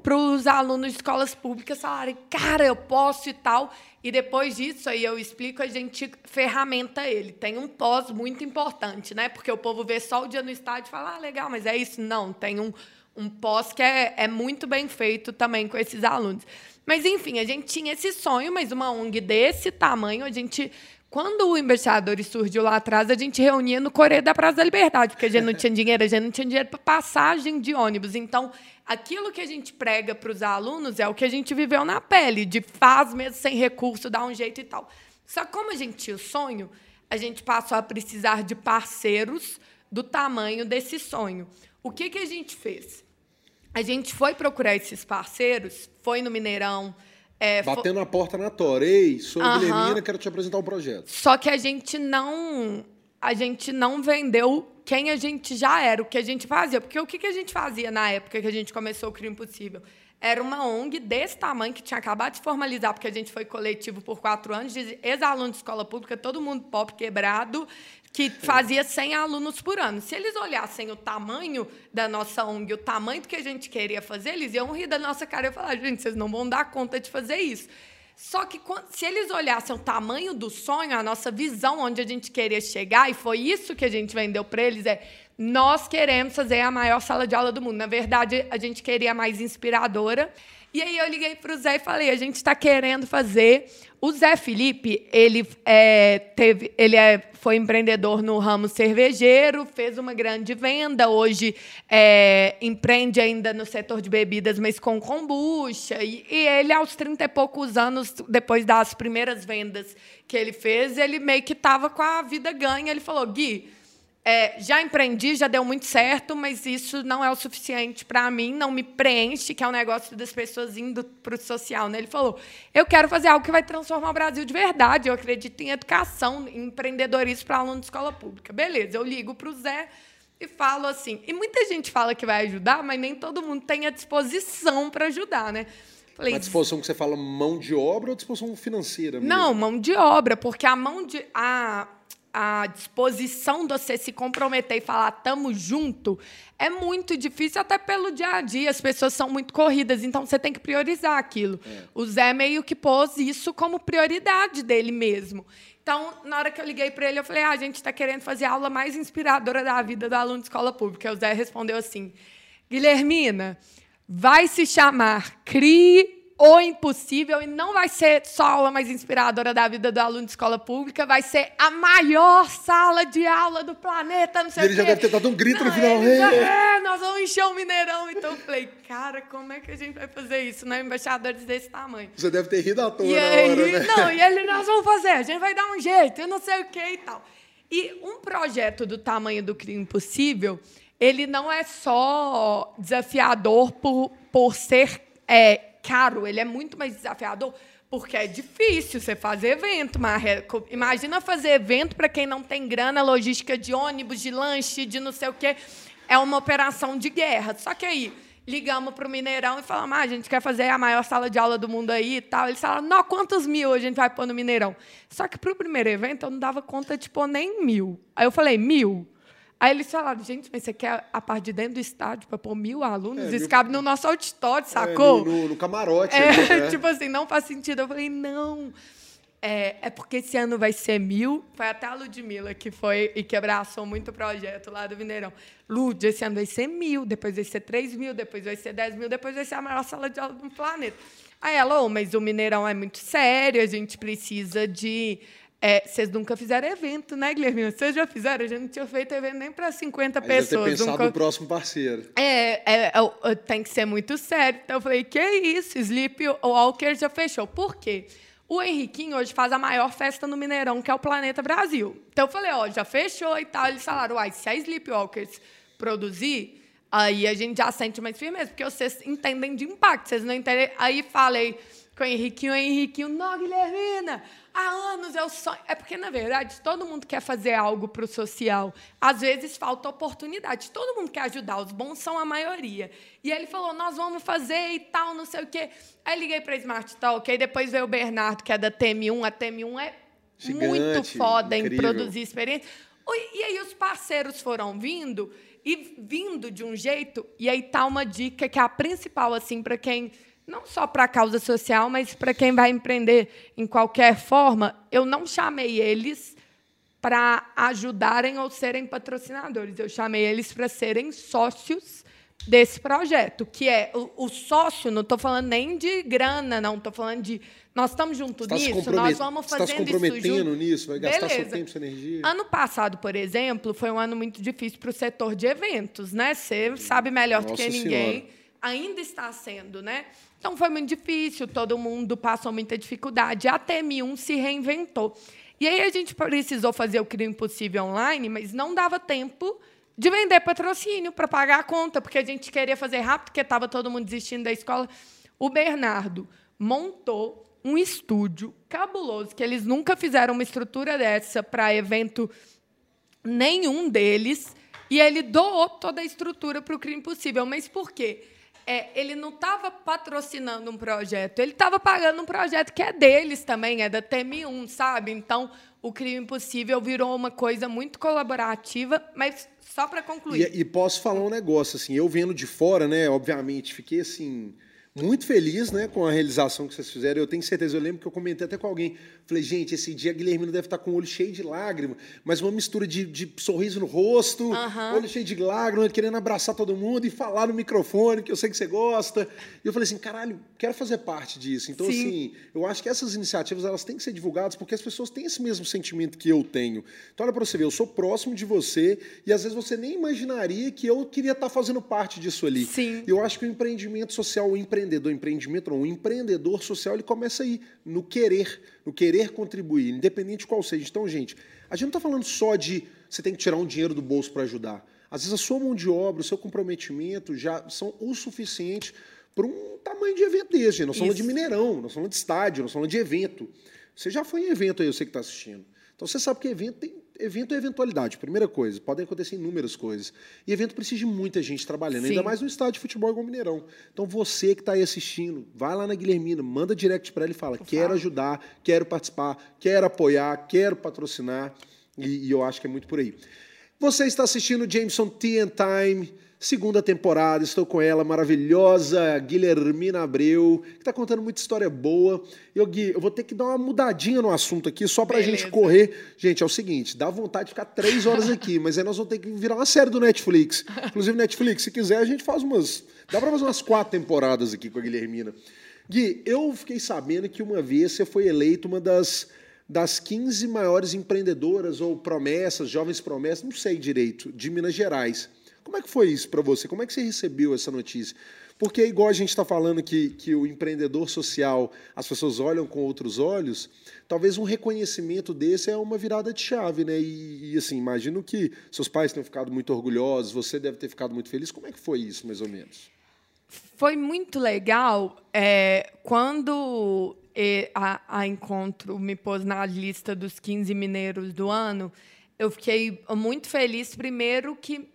B: para os alunos de escolas públicas falarem, cara, eu posso e tal. E depois disso, aí eu explico, a gente ferramenta ele. Tem um pós muito importante, né? Porque o povo vê só o dia no estádio e fala, ah, legal, mas é isso. Não, tem um, um pós que é, é muito bem feito também com esses alunos. Mas, enfim, a gente tinha esse sonho, mas uma ONG desse tamanho, a gente quando o Embaixadores surgiu lá atrás, a gente reunia no Coreia da Praça da Liberdade, porque a gente não tinha dinheiro, a gente não tinha dinheiro para passagem de ônibus. Então, aquilo que a gente prega para os alunos é o que a gente viveu na pele, de faz mesmo sem recurso, dá um jeito e tal. Só que como a gente tinha o sonho, a gente passou a precisar de parceiros do tamanho desse sonho. O que, que a gente fez? A gente foi procurar esses parceiros, foi no Mineirão,
A: é, Batendo a porta na Tora. Ei, sou uh -huh. Guilhermina, quero te apresentar um projeto.
B: Só que a gente não. A gente não vendeu quem a gente já era, o que a gente fazia. Porque o que, que a gente fazia na época que a gente começou o Crime Possível? Era uma ONG desse tamanho que tinha acabado de formalizar, porque a gente foi coletivo por quatro anos, de ex-alunos de escola pública, todo mundo pop quebrado, que fazia 100 alunos por ano. Se eles olhassem o tamanho da nossa ONG, o tamanho do que a gente queria fazer, eles iam rir da nossa cara e falar: gente, vocês não vão dar conta de fazer isso. Só que se eles olhassem o tamanho do sonho, a nossa visão, onde a gente queria chegar, e foi isso que a gente vendeu para eles, é nós queremos fazer a maior sala de aula do mundo. Na verdade, a gente queria mais inspiradora. E aí eu liguei para o Zé e falei: a gente está querendo fazer. O Zé Felipe, ele, é, teve, ele é, foi empreendedor no ramo cervejeiro, fez uma grande venda, hoje é, empreende ainda no setor de bebidas, mas com kombucha. E, e ele, aos 30 e poucos anos, depois das primeiras vendas que ele fez, ele meio que estava com a vida ganha. Ele falou: Gui é, já empreendi, já deu muito certo, mas isso não é o suficiente para mim, não me preenche, que é o um negócio das pessoas indo para o social. Né? Ele falou: eu quero fazer algo que vai transformar o Brasil de verdade. Eu acredito em educação, em empreendedorismo para aluno de escola pública. Beleza, eu ligo para o Zé e falo assim. E muita gente fala que vai ajudar, mas nem todo mundo tem a disposição para ajudar, né?
A: Falei, a disposição que você fala mão de obra ou disposição financeira? Mesmo?
B: Não, mão de obra, porque a mão de. A, a disposição de você se comprometer e falar tamo junto é muito difícil, até pelo dia a dia. As pessoas são muito corridas, então você tem que priorizar aquilo. É. O Zé meio que pôs isso como prioridade dele mesmo. Então, na hora que eu liguei para ele, eu falei: ah, a gente está querendo fazer a aula mais inspiradora da vida do aluno de escola pública. O Zé respondeu assim: Guilhermina, vai se chamar CRI o impossível e não vai ser só a aula mais inspiradora da vida do aluno de escola pública, vai ser a maior sala de aula do planeta, não sei
A: e ele já deve ter dado um grito não, no final.
B: Já, é, nós vamos encher o Mineirão. Então eu falei, cara, como é que a gente vai fazer isso, né? Embaixadores desse tamanho.
A: Você deve ter rido à toa e aí, hora, né?
B: Não, e ele, nós vamos fazer, a gente vai dar um jeito, eu não sei o que e tal. E um projeto do tamanho do crime impossível, ele não é só desafiador por, por ser... É, caro, ele é muito mais desafiador, porque é difícil você fazer evento. Mas imagina fazer evento para quem não tem grana, logística de ônibus, de lanche, de não sei o quê. É uma operação de guerra. Só que aí ligamos para o Mineirão e falamos: ah, a gente quer fazer a maior sala de aula do mundo aí e tal. Eles falaram: não, quantos mil a gente vai pôr no Mineirão? Só que para o primeiro evento eu não dava conta de pôr nem mil. Aí eu falei: mil? Aí eles falaram, gente, mas você quer a parte de dentro do estádio para pôr mil alunos? É, Isso mil... cabe no nosso auditório, sacou?
A: É, no, no, camarote.
B: É, né? tipo assim, não faz sentido. Eu falei, não. É, é, porque esse ano vai ser mil. Foi até a Ludmilla que foi e que abraçou muito o projeto lá do Mineirão. Lud, esse ano vai ser mil, depois vai ser três mil, depois vai ser dez mil, depois vai ser a maior sala de aula do planeta. Aí ela, oh, mas o Mineirão é muito sério, a gente precisa de é, vocês nunca fizeram evento, né, Guilherme? Vocês já fizeram? A gente não tinha feito evento nem para 50 Aí pessoas.
A: Ter pensado nunca... no próximo parceiro.
B: É, é, é, tem que ser muito sério. Então eu falei, que isso? Sleep Walker já fechou. Por quê? O Henriquinho hoje faz a maior festa no Mineirão, que é o Planeta Brasil. Então eu falei, ó, já fechou e tal. Eles falaram, uai, se a Sleepwalkers produzir, aí a gente já sente mais firmeza, porque vocês entendem de impacto, vocês não entendem. Aí falei com o Henriquinho. O Henriquinho, não, Guilhermina, há anos eu sonho. É porque, na verdade, todo mundo quer fazer algo para o social. Às vezes falta oportunidade. Todo mundo quer ajudar, os bons são a maioria. E ele falou, nós vamos fazer e tal, não sei o quê. Aí liguei para a Smart Talk, aí depois veio o Bernardo, que é da TM1. A TM1 é Gigante, muito foda incrível. em produzir experiência. E aí os parceiros foram vindo e vindo de um jeito, e aí tá uma dica que é a principal assim para quem não só para a causa social, mas para quem vai empreender em qualquer forma, eu não chamei eles para ajudarem ou serem patrocinadores. Eu chamei eles para serem sócios desse projeto, que é o, o sócio, não estou falando nem de grana, não, estou falando de nós estamos juntos tá nisso, nós vamos fazendo
A: isso. Está se comprometendo nisso, vai gastar
B: Beleza.
A: seu tempo, sua energia.
B: Ano passado, por exemplo, foi um ano muito difícil para o setor de eventos, né? Você sabe melhor Nossa do que ninguém. Senhora. Ainda está sendo, né? Então foi muito difícil, todo mundo passou muita dificuldade. A TM1 se reinventou. E aí a gente precisou fazer o Crime Impossível online, mas não dava tempo de vender patrocínio para pagar a conta, porque a gente queria fazer rápido, porque estava todo mundo desistindo da escola. O Bernardo montou um estúdio cabuloso, que eles nunca fizeram uma estrutura dessa para evento nenhum deles, e ele doou toda a estrutura para o Crime Possível. Mas por quê? É, ele não estava patrocinando um projeto, ele estava pagando um projeto que é deles também, é da TM1, sabe? Então, o Crime Impossível virou uma coisa muito colaborativa, mas só para concluir.
A: E, e, posso falar um negócio, assim, eu vendo de fora, né, obviamente, fiquei assim muito feliz né, com a realização que vocês fizeram. Eu tenho certeza, eu lembro que eu comentei até com alguém. Falei, gente, esse dia a Guilhermina deve estar com o olho cheio de lágrimas, mas uma mistura de, de sorriso no rosto, uhum. olho cheio de lágrimas, querendo abraçar todo mundo e falar no microfone, que eu sei que você gosta. E eu falei assim, caralho, quero fazer parte disso. Então, Sim. assim, eu acho que essas iniciativas elas têm que ser divulgadas porque as pessoas têm esse mesmo sentimento que eu tenho. Então, olha para você ver, eu sou próximo de você e às vezes você nem imaginaria que eu queria estar fazendo parte disso ali.
B: Sim.
A: Eu acho que o empreendimento social, o empreendimento empreendedor, empreendimento um empreendedor social, ele começa aí, no querer, no querer contribuir, independente de qual seja. Então, gente, a gente não está falando só de você tem que tirar um dinheiro do bolso para ajudar. Às vezes a sua mão de obra, o seu comprometimento já são o suficiente para um tamanho de evento desse. Nós falamos de Mineirão, nós falamos de estádio, nós falamos de evento. Você já foi em evento aí, eu sei que está assistindo. Então você sabe que evento tem evento é eventualidade, primeira coisa. Podem acontecer inúmeras coisas. E evento precisa de muita gente trabalhando, Sim. ainda mais no estádio de futebol igual Mineirão. Então você que está aí assistindo, vai lá na Guilhermina, manda direct para ela e fala: quero ajudar, quero participar, quero apoiar, quero patrocinar. E, e eu acho que é muito por aí. Você está assistindo Jameson Tea and Time segunda temporada. Estou com ela, maravilhosa Guilhermina Abreu, que está contando muita história boa. Eu, Gui, eu vou ter que dar uma mudadinha no assunto aqui, só para a gente correr. Gente, é o seguinte, dá vontade de ficar três horas aqui, mas aí nós vamos ter que virar uma série do Netflix. Inclusive, Netflix, se quiser, a gente faz umas... Dá para fazer umas quatro temporadas aqui com a Guilhermina. Gui, eu fiquei sabendo que uma vez você foi eleito uma das das 15 maiores empreendedoras ou promessas, jovens promessas, não sei direito, de Minas Gerais. Como é que foi isso para você? Como é que você recebeu essa notícia? Porque, igual a gente está falando que, que o empreendedor social, as pessoas olham com outros olhos, talvez um reconhecimento desse é uma virada de chave, né? E, e, assim, imagino que seus pais tenham ficado muito orgulhosos, você deve ter ficado muito feliz. Como é que foi isso, mais ou menos?
B: Foi muito legal é, quando é, a, a Encontro me pôs na lista dos 15 mineiros do ano. Eu fiquei muito feliz, primeiro, que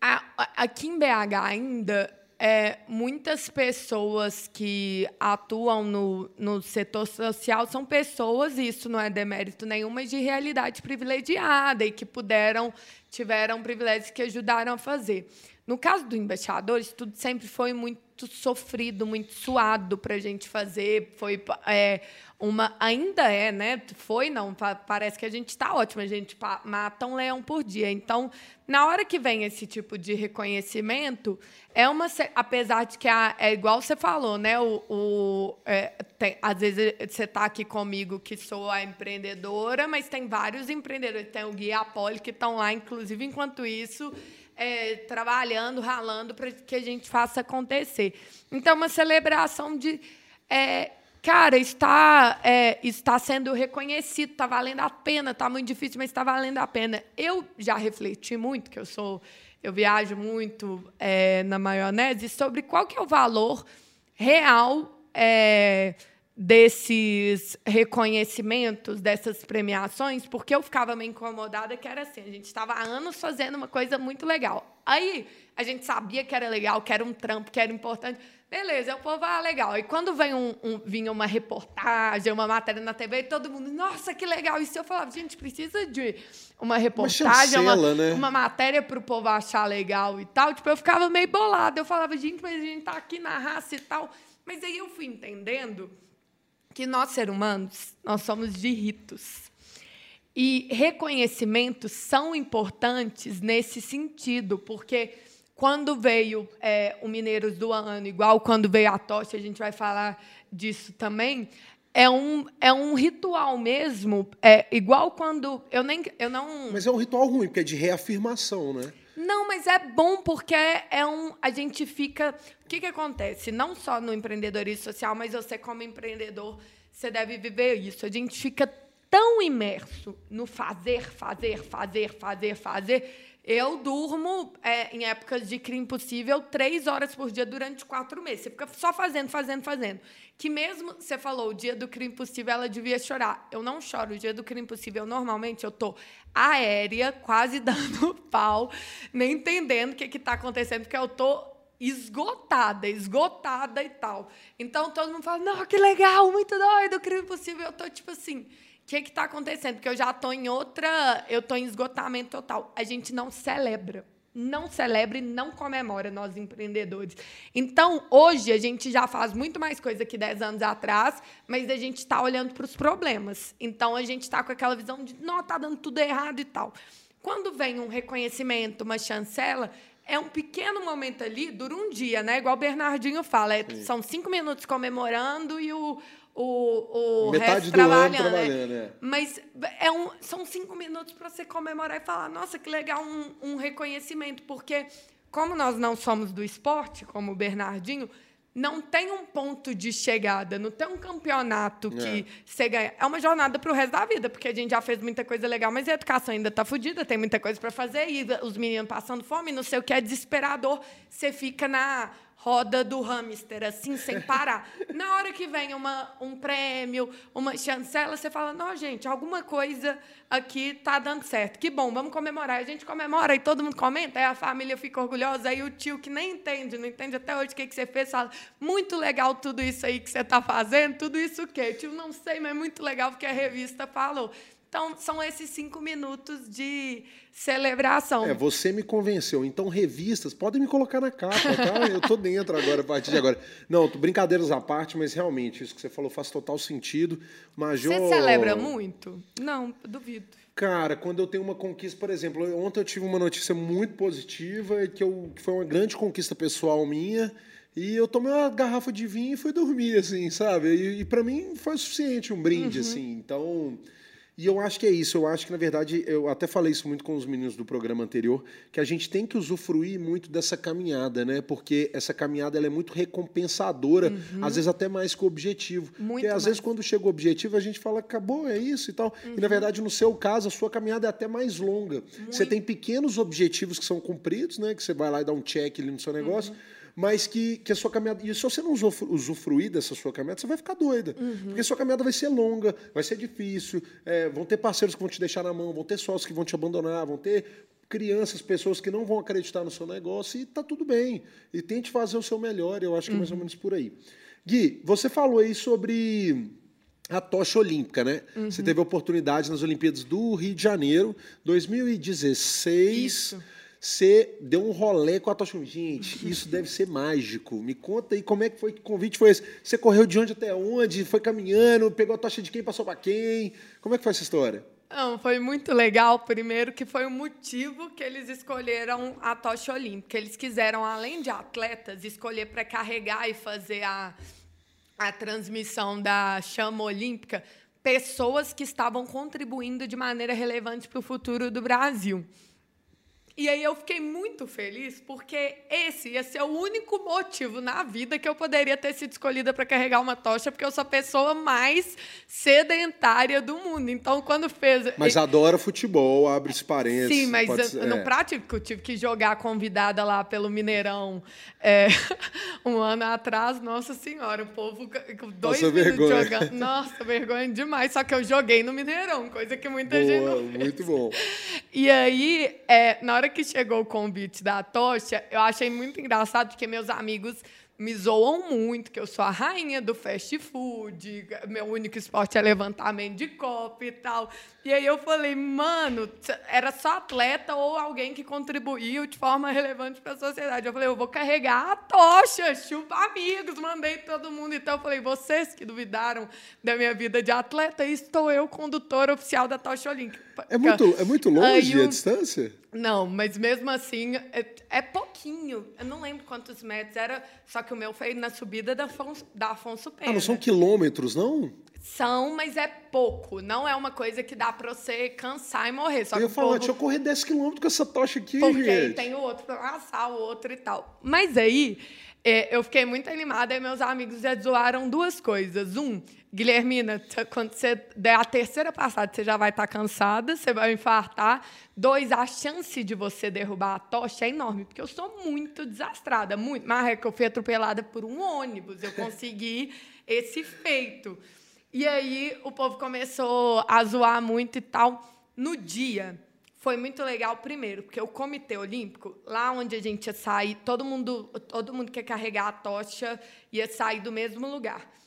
B: aqui em BH ainda, é, muitas pessoas que atuam no, no setor social são pessoas, e isso não é demérito nenhum, mas de realidade privilegiada e que puderam, tiveram privilégios que ajudaram a fazer. No caso do embaixador, isso tudo sempre foi muito sofrido, muito suado para a gente fazer. Foi é, uma, ainda é, né? Foi não, parece que a gente está ótimo, a gente mata um leão por dia. Então, na hora que vem esse tipo de reconhecimento, é uma, apesar de que é, é igual você falou, né? O, o é, tem, às vezes você está aqui comigo que sou a empreendedora, mas tem vários empreendedores, tem o Guia Apoli que estão lá, inclusive enquanto isso é, trabalhando, ralando para que a gente faça acontecer. Então, uma celebração de. É, cara, está, é, está sendo reconhecido, está valendo a pena, está muito difícil, mas está valendo a pena. Eu já refleti muito, que eu sou. Eu viajo muito é, na maionese, sobre qual que é o valor real é, desses reconhecimentos, dessas premiações, porque eu ficava meio incomodada que era assim, a gente estava há anos fazendo uma coisa muito legal. Aí a gente sabia que era legal, que era um trampo, que era importante. Beleza, o povo, ah, legal. E quando vem um, um, vinha uma reportagem, uma matéria na TV, todo mundo, nossa, que legal. Isso eu falava, gente, precisa de uma reportagem, uma, uma, né? uma matéria para o povo achar legal e tal. Tipo, eu ficava meio bolada. Eu falava, gente, mas a gente tá aqui na raça e tal. Mas aí eu fui entendendo que nós, seres humanos, nós somos de ritos. E reconhecimentos são importantes nesse sentido, porque quando veio é, o Mineiros do Ano, igual quando veio a tocha, a gente vai falar disso também, é um, é um ritual mesmo, é igual quando eu nem eu não
A: Mas é um ritual ruim, porque é de reafirmação, né?
B: Não, mas é bom porque é, um a gente fica, o que que acontece? Não só no empreendedorismo social, mas você como empreendedor, você deve viver isso. A gente fica tão imerso no fazer, fazer, fazer, fazer, fazer, eu durmo, é, em épocas de crime possível, três horas por dia durante quatro meses. Você fica só fazendo, fazendo, fazendo. Que mesmo, você falou, o dia do crime possível, ela devia chorar. Eu não choro. O dia do crime possível, normalmente, eu tô aérea, quase dando pau, nem entendendo o que está acontecendo, porque eu tô esgotada, esgotada e tal. Então, todo mundo fala, não, que legal, muito doido, crime possível. Eu tô, tipo assim que está acontecendo? Porque eu já estou em outra. Eu estou em esgotamento total. A gente não celebra. Não celebra e não comemora nós empreendedores. Então, hoje, a gente já faz muito mais coisa que 10 anos atrás, mas a gente está olhando para os problemas. Então, a gente está com aquela visão de, não, está dando tudo errado e tal. Quando vem um reconhecimento, uma chancela, é um pequeno momento ali, dura um dia, né? Igual o Bernardinho fala, é, são cinco minutos comemorando e o, o, o resto do trabalhando. Ano trabalhando né? é. Mas é um, são cinco minutos para você comemorar e falar, nossa, que legal, um, um reconhecimento, porque como nós não somos do esporte, como o Bernardinho, não tem um ponto de chegada, não tem um campeonato que é. você ganha. É uma jornada para o resto da vida, porque a gente já fez muita coisa legal, mas a educação ainda está fodida, tem muita coisa para fazer, e os meninos passando fome, não sei o que, é desesperador. Você fica na roda do hamster, assim, sem parar. Na hora que vem uma, um prêmio, uma chancela, você fala, não, gente, alguma coisa aqui tá dando certo. Que bom, vamos comemorar. A gente comemora e todo mundo comenta, aí a família fica orgulhosa, aí o tio que nem entende, não entende até hoje o que, que você fez, fala, muito legal tudo isso aí que você está fazendo, tudo isso o quê? Tio, não sei, mas é muito legal porque a revista falou. Então, são esses cinco minutos de celebração.
A: É, você me convenceu. Então, revistas, podem me colocar na capa, tá? Eu tô dentro agora, a partir de agora. Não, brincadeiras à parte, mas realmente, isso que você falou faz total sentido. Major...
B: Você celebra muito? Não, duvido.
A: Cara, quando eu tenho uma conquista, por exemplo, ontem eu tive uma notícia muito positiva, que, eu, que foi uma grande conquista pessoal minha, e eu tomei uma garrafa de vinho e fui dormir, assim, sabe? E, e para mim foi o suficiente, um brinde, uhum. assim. Então, e eu acho que é isso. Eu acho que, na verdade, eu até falei isso muito com os meninos do programa anterior, que a gente tem que usufruir muito dessa caminhada, né? Porque essa caminhada ela é muito recompensadora, uhum. às vezes até mais que o objetivo. Muito Porque às mais. vezes, quando chega o objetivo, a gente fala, acabou, é isso e tal. Uhum. E, na uhum. verdade, no seu caso, a sua caminhada é até mais longa. Muito. Você tem pequenos objetivos que são cumpridos, né? Que você vai lá e dá um check ali no seu negócio. Uhum mas que, que a sua caminhada. E se você não usufruir dessa sua caminhada, você vai ficar doida. Uhum. Porque a sua caminhada vai ser longa, vai ser difícil, é, vão ter parceiros que vão te deixar na mão, vão ter sócios que vão te abandonar, vão ter crianças, pessoas que não vão acreditar no seu negócio, e está tudo bem. E tente fazer o seu melhor, eu acho que é mais ou uhum. menos por aí. Gui, você falou aí sobre a tocha olímpica, né? Uhum. Você teve a oportunidade nas Olimpíadas do Rio de Janeiro, 2016. Isso você deu um rolê com a tocha. Gente, isso deve ser mágico. Me conta aí como é que foi que o convite foi esse. Você correu de onde até onde? Foi caminhando? Pegou a tocha de quem? Passou para quem? Como é que foi essa história?
B: Não, foi muito legal. Primeiro, que foi o motivo que eles escolheram a tocha olímpica. Eles quiseram, além de atletas, escolher para carregar e fazer a, a transmissão da chama olímpica pessoas que estavam contribuindo de maneira relevante para o futuro do Brasil. E aí eu fiquei muito feliz porque esse ia ser o único motivo na vida que eu poderia ter sido escolhida para carregar uma tocha, porque eu sou a pessoa mais sedentária do mundo. Então, quando fez.
A: Mas adora futebol, abre esse parênteses.
B: Sim, mas no é. prático eu tive que jogar convidada lá pelo Mineirão é, um ano atrás. Nossa Senhora, o povo com dois
A: Nossa, minutos vergonha.
B: jogando. Nossa, vergonha demais. Só que eu joguei no Mineirão, coisa que muita
A: Boa,
B: gente não
A: fez. Muito bom.
B: E aí, é, na hora hora que chegou o convite da tocha, eu achei muito engraçado, porque meus amigos me zoam muito, que eu sou a rainha do fast food, meu único esporte é levantamento de copo e tal. E aí eu falei, mano, era só atleta ou alguém que contribuiu de forma relevante para a sociedade. Eu falei, eu vou carregar a tocha, chupa amigos, mandei todo mundo. Então eu falei, vocês que duvidaram da minha vida de atleta, estou eu, condutora oficial da tocha olímpica.
A: É muito, é muito longe a distância?
B: Não, mas mesmo assim, é, é, pouquinho. Eu não lembro quantos metros era, só que o meu foi na subida da Afonso, da Afonso Pena.
A: Ah, não são quilômetros, não?
B: São, mas é pouco. Não é uma coisa que dá para você cansar e morrer. Só
A: eu
B: ia
A: falar, povo... deixa eu correr 10 quilômetros com essa tocha aqui,
B: Porque
A: gente.
B: tem o outro para passar, o outro e tal. Mas aí, é, eu fiquei muito animada e meus amigos já zoaram duas coisas. Um, Guilhermina, quando você der a terceira passada, você já vai estar tá cansada, você vai infartar. Dois, a chance de você derrubar a tocha é enorme, porque eu sou muito desastrada, muito. É que eu fui atropelada por um ônibus, eu consegui esse feito. E aí o povo começou a zoar muito e tal. No dia, foi muito legal, primeiro, porque o Comitê Olímpico, lá onde a gente ia sair, todo mundo, todo mundo que ia carregar a tocha ia sair do mesmo lugar.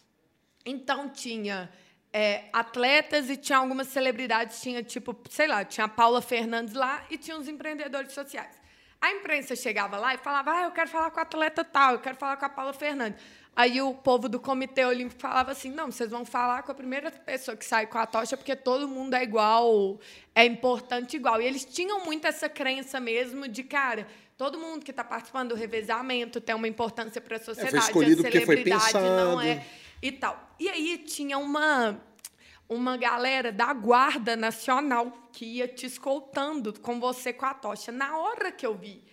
B: Então tinha é, atletas e tinha algumas celebridades, tinha tipo, sei lá, tinha a Paula Fernandes lá e tinha os empreendedores sociais. A imprensa chegava lá e falava: ah, eu quero falar com a atleta tal, eu quero falar com a Paula Fernandes. Aí o povo do Comitê Olímpico falava assim: não, vocês vão falar com a primeira pessoa que sai com a tocha, porque todo mundo é igual, é importante igual. E eles tinham muito essa crença mesmo de, cara, todo mundo que está participando do revezamento tem uma importância para a sociedade. É,
A: foi escolhido a porque foi pensado. não é.
B: E tal. E aí tinha uma, uma galera da Guarda Nacional que ia te escoltando com você com a tocha. Na hora que eu vi,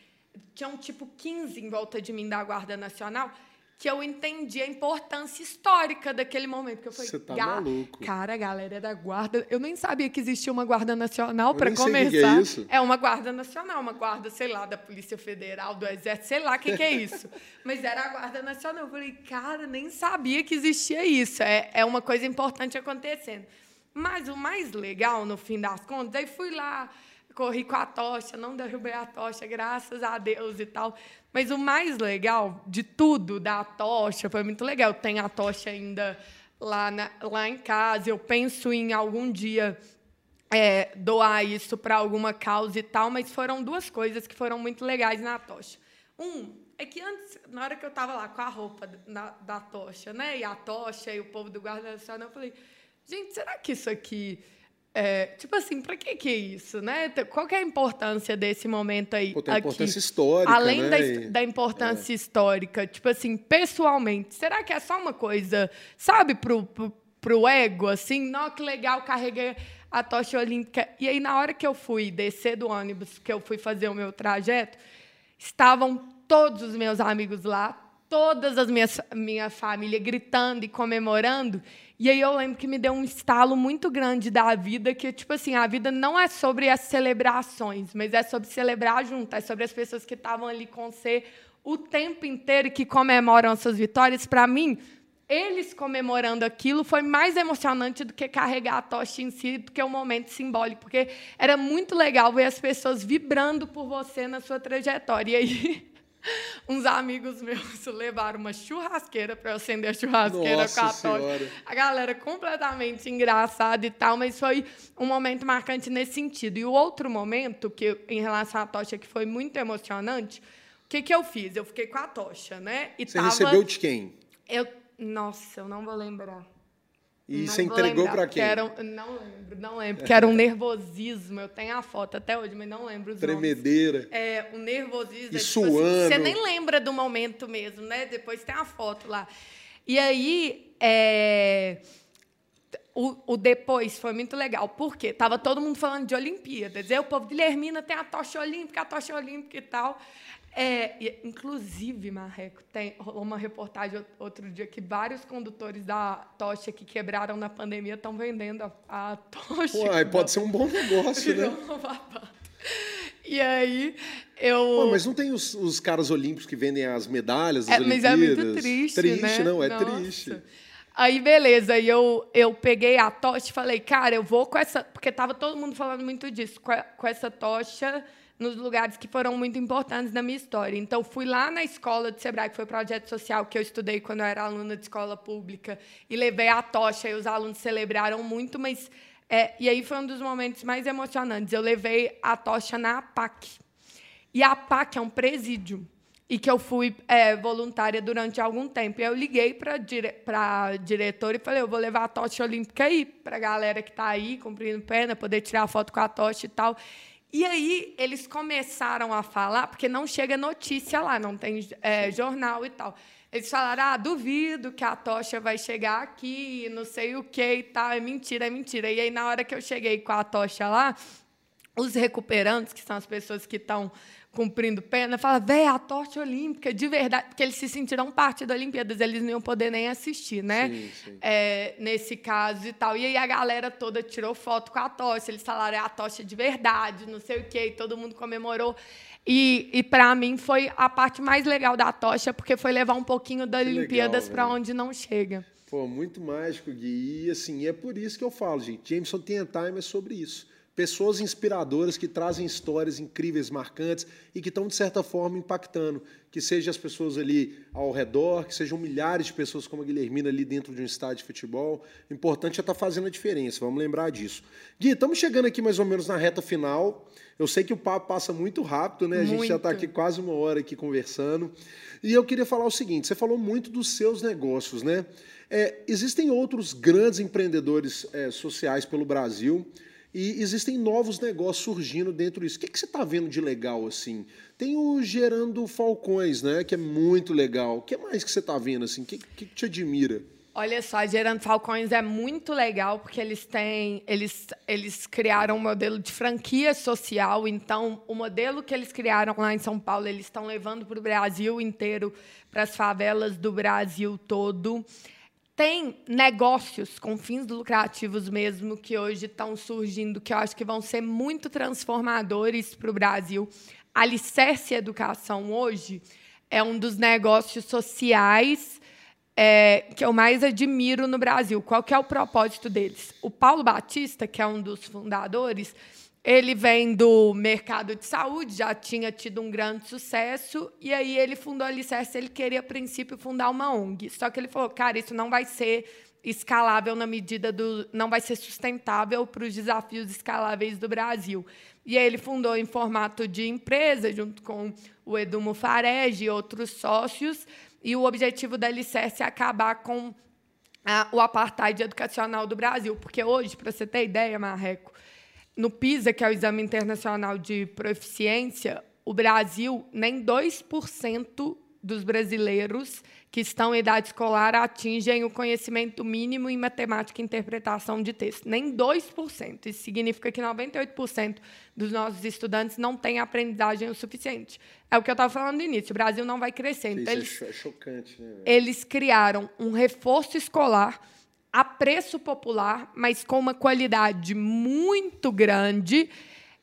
B: tinham tipo 15 em volta de mim da Guarda Nacional que eu entendi a importância histórica daquele momento. Que eu falei,
A: Você tá maluco.
B: Cara, a galera é da guarda. Eu nem sabia que existia uma guarda nacional para
A: começar. Que é, isso.
B: é uma guarda nacional, uma guarda, sei lá, da Polícia Federal, do Exército, sei lá o que, que é isso. Mas era a guarda nacional. Eu falei, cara, nem sabia que existia isso. É, é uma coisa importante acontecendo. Mas o mais legal, no fim das contas, aí fui lá corri com a tocha, não derrubei a tocha, graças a Deus e tal. Mas o mais legal de tudo da tocha foi muito legal. Tem a tocha ainda lá, na, lá em casa. Eu penso em algum dia é, doar isso para alguma causa e tal, mas foram duas coisas que foram muito legais na tocha. Um, é que antes, na hora que eu estava lá com a roupa da, da tocha, né, e a tocha e o povo do Guarda Nacional, eu falei, gente, será que isso aqui é, tipo assim, para que que é isso, né? Qual que é a importância desse momento aí?
A: Pô, tem
B: aqui?
A: importância histórica,
B: Além
A: né?
B: da, da importância é. histórica, tipo assim, pessoalmente, será que é só uma coisa, sabe, pro, pro, pro ego, assim? Não, que legal, carreguei a tocha olímpica. E aí, na hora que eu fui descer do ônibus, que eu fui fazer o meu trajeto, estavam todos os meus amigos lá, todas as minhas minha família gritando e comemorando. E aí eu lembro que me deu um estalo muito grande da vida, que tipo assim, a vida não é sobre as celebrações, mas é sobre celebrar junto, é sobre as pessoas que estavam ali com você o tempo inteiro que comemoram as suas vitórias. Para mim, eles comemorando aquilo foi mais emocionante do que carregar a tocha em si, do que o momento simbólico, porque era muito legal ver as pessoas vibrando por você na sua trajetória. E aí uns amigos meus levaram uma churrasqueira para eu acender a churrasqueira
A: Nossa
B: com a
A: tocha.
B: A galera completamente engraçada e tal, mas foi um momento marcante nesse sentido. E o outro momento, que em relação à tocha, que foi muito emocionante, o que, que eu fiz? Eu fiquei com a tocha, né?
A: E Você tava... recebeu de quem?
B: Eu... Nossa, eu não vou lembrar.
A: E não você entregou para quem?
B: Era não lembro, não lembro, porque era um nervosismo. Eu tenho a foto até hoje, mas não lembro os
A: Tremedeira.
B: Nomes. É, um nervosismo.
A: E
B: é,
A: suando. Tipo assim,
B: você nem lembra do momento mesmo, né? Depois tem a foto lá. E aí, é, o, o, depois foi muito legal. Por quê? Tava todo mundo falando de Olimpíadas. Aí o povo de Lermina tem a tocha olímpica, a tocha olímpica e tal. É, inclusive, Marreco, tem uma reportagem outro dia que vários condutores da tocha que quebraram na pandemia estão vendendo a, a tocha.
A: Pode ser um bom negócio, né?
B: E aí, eu.
A: Pô, mas não tem os, os, caras olímpicos que vendem as medalhas das
B: é, Olimpíadas? Mas é muito triste.
A: Triste,
B: né?
A: não, é Nossa. triste.
B: Aí, beleza, aí eu, eu peguei a tocha e falei, cara, eu vou com essa. Porque tava todo mundo falando muito disso, com, a, com essa tocha nos lugares que foram muito importantes na minha história. Então, fui lá na escola de Sebrae, que foi o projeto social que eu estudei quando eu era aluna de escola pública, e levei a tocha, e os alunos celebraram muito, mas. É, e aí foi um dos momentos mais emocionantes. Eu levei a tocha na APAC. E a APAC é um presídio e que eu fui é, voluntária durante algum tempo. E eu liguei para dire a diretora e falei, eu vou levar a tocha olímpica aí, para a galera que está aí, cumprindo pena, poder tirar foto com a tocha e tal. E aí eles começaram a falar, porque não chega notícia lá, não tem é, jornal e tal. Eles falaram, ah, duvido que a tocha vai chegar aqui, não sei o que e tal. É mentira, é mentira. E aí, na hora que eu cheguei com a tocha lá, os recuperantes, que são as pessoas que estão cumprindo pena, fala, véi, a tocha olímpica, de verdade, porque eles se sentiram parte da Olimpíadas, eles não iam poder nem assistir, né? Sim, sim. É, nesse caso e tal. E aí a galera toda tirou foto com a tocha, eles falaram, é a tocha de verdade, não sei o quê, e todo mundo comemorou. E, e para mim foi a parte mais legal da tocha, porque foi levar um pouquinho da que Olimpíadas para onde não chega.
A: Pô, muito mágico, Gui. E assim, é por isso que eu falo, gente. Jameson Tem Time é sobre isso pessoas inspiradoras que trazem histórias incríveis, marcantes e que estão, de certa forma, impactando. Que sejam as pessoas ali ao redor, que sejam milhares de pessoas como a Guilhermina ali dentro de um estádio de futebol. O importante é estar tá fazendo a diferença, vamos lembrar disso. Gui, estamos chegando aqui mais ou menos na reta final. Eu sei que o papo passa muito rápido, né? A gente muito. já está aqui quase uma hora aqui conversando. E eu queria falar o seguinte: você falou muito dos seus negócios, né? É, existem outros grandes empreendedores é, sociais pelo Brasil e existem novos negócios surgindo dentro disso. O que, que você está vendo de legal assim? Tem o Gerando Falcões, né? Que é muito legal. O que mais que você está vendo assim? O que, que te admira?
B: Olha só, Gerando Falcões é muito legal porque eles têm, eles, eles criaram um modelo de franquia social. Então, o modelo que eles criaram lá em São Paulo, eles estão levando para o Brasil inteiro, para as favelas do Brasil todo tem negócios com fins lucrativos mesmo que hoje estão surgindo, que eu acho que vão ser muito transformadores para o Brasil. Alicerce Educação hoje é um dos negócios sociais é, que eu mais admiro no Brasil. Qual que é o propósito deles? O Paulo Batista, que é um dos fundadores, ele vem do mercado de saúde, já tinha tido um grande sucesso, e aí ele fundou a Alicerce, ele queria, a princípio, fundar uma ONG. Só que ele falou, cara, isso não vai ser escalável na medida do... não vai ser sustentável para os desafios escaláveis do Brasil. E aí ele fundou em formato de empresa, junto com o Edu Mufarege e outros sócios, e o objetivo da Alicerce é acabar com a, o apartheid educacional do Brasil. Porque hoje, para você ter ideia, Marreco, no PISA, que é o Exame Internacional de Proficiência, o Brasil, nem 2% dos brasileiros que estão em idade escolar atingem o conhecimento mínimo em matemática e interpretação de texto. Nem 2%. Isso significa que 98% dos nossos estudantes não têm aprendizagem o suficiente. É o que eu estava falando no início. O Brasil não vai crescer. Então,
A: Isso eles, é chocante. Né?
B: Eles criaram um reforço escolar a preço popular, mas com uma qualidade muito grande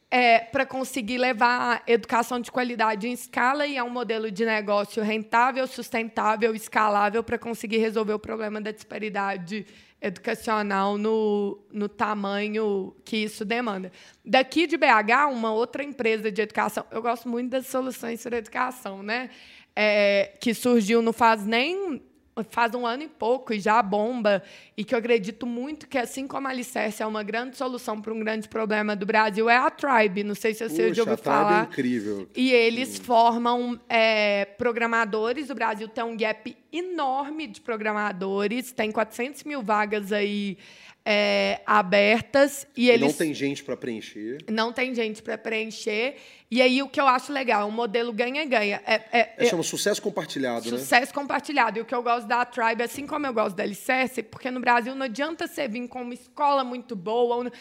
B: é, para conseguir levar educação de qualidade em escala e a um modelo de negócio rentável, sustentável, escalável para conseguir resolver o problema da disparidade educacional no, no tamanho que isso demanda. Daqui de BH, uma outra empresa de educação, eu gosto muito das soluções para educação, né? É, que surgiu não faz nem faz um ano e pouco e já bomba, e que eu acredito muito que, assim como a Alicerce é uma grande solução para um grande problema do Brasil, é a Tribe. Não sei se você Puxa, já ouviu falar.
A: A Tribe é incrível.
B: E eles Sim. formam é, programadores. O Brasil tem um gap enorme de programadores, tem 400 mil vagas aí é, abertas e eles
A: não tem gente para preencher.
B: Não tem gente para preencher. E aí o que eu acho legal, o modelo ganha-ganha. É, é,
A: é, chama sucesso compartilhado,
B: né? Sucesso
A: né?
B: compartilhado. E o que eu gosto da Tribe, assim como eu gosto da Alicerce, porque no Brasil não adianta você vir com uma escola muito boa.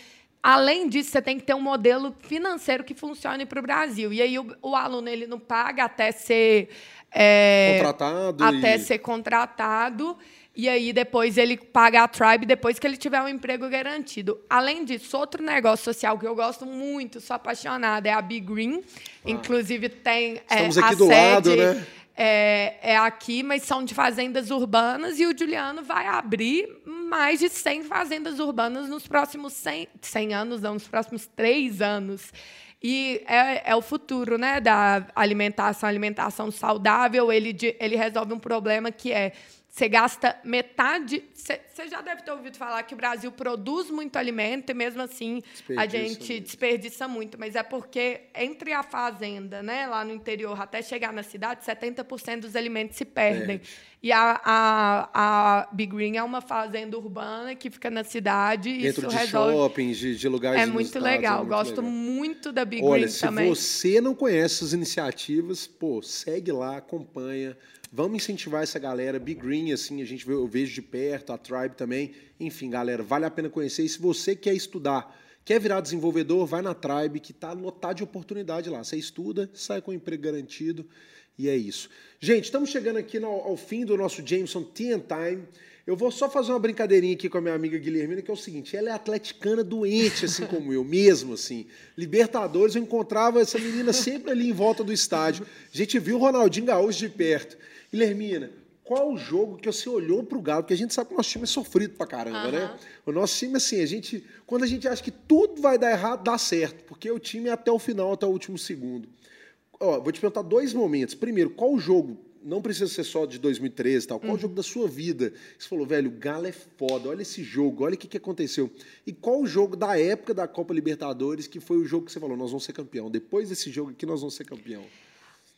B: Além disso, você tem que ter um modelo financeiro que funcione para o Brasil. E aí o, o, aluno ele não paga até ser
A: é, contratado.
B: Até e... ser contratado. E aí depois ele paga a Tribe depois que ele tiver um emprego garantido. Além disso, outro negócio social que eu gosto muito, sou apaixonada, é a Big Green. Ah. Inclusive tem
A: é, Estamos é, aqui do sede, lado, né?
B: É, é aqui, mas são de fazendas urbanas e o Juliano vai abrir mais de 100 fazendas urbanas nos próximos 100, 100 anos, não, nos próximos três anos. E é, é, o futuro né, da alimentação, alimentação saudável. Ele, ele resolve um problema que é você gasta metade. Você já deve ter ouvido falar que o Brasil produz muito alimento e mesmo assim a gente muito. desperdiça muito. Mas é porque entre a fazenda, né, lá no interior, até chegar na cidade, 70% dos alimentos se perdem. E a, a, a Big Green é uma fazenda urbana que fica na cidade.
A: Dentro
B: isso
A: de
B: resolve...
A: shoppings, de, de lugares
B: É muito legal. É muito Gosto
A: legal.
B: muito da Big
A: Olha,
B: Green
A: se
B: também.
A: Se você não conhece essas iniciativas, pô, segue lá, acompanha. Vamos incentivar essa galera. Big Green, assim, a gente vê, eu vejo de perto, a Tribe também. Enfim, galera, vale a pena conhecer. E se você quer estudar, quer virar desenvolvedor, vai na Tribe, que está lotado de oportunidade lá. Você estuda, sai com emprego garantido. E é isso. Gente, estamos chegando aqui no, ao fim do nosso Jameson Tea Time. Eu vou só fazer uma brincadeirinha aqui com a minha amiga Guilhermina, que é o seguinte: ela é atleticana doente, assim como eu, mesmo assim. Libertadores, eu encontrava essa menina sempre ali em volta do estádio. A gente viu o Ronaldinho Gaúcho de perto. Guilhermina, qual o jogo que você olhou para o Galo? Porque a gente sabe que o nosso time é sofrido para caramba, uhum. né? O nosso time, assim, a gente. Quando a gente acha que tudo vai dar errado, dá certo. Porque o time é até o final, até o último segundo. Ó, vou te perguntar dois momentos. Primeiro, qual o jogo? Não precisa ser só de 2013 tal. Qual uhum. o jogo da sua vida? Você falou, velho, o Galo é foda, olha esse jogo, olha o que, que aconteceu. E qual o jogo da época da Copa Libertadores que foi o jogo que você falou, nós vamos ser campeão? Depois desse jogo aqui, nós vamos ser campeão.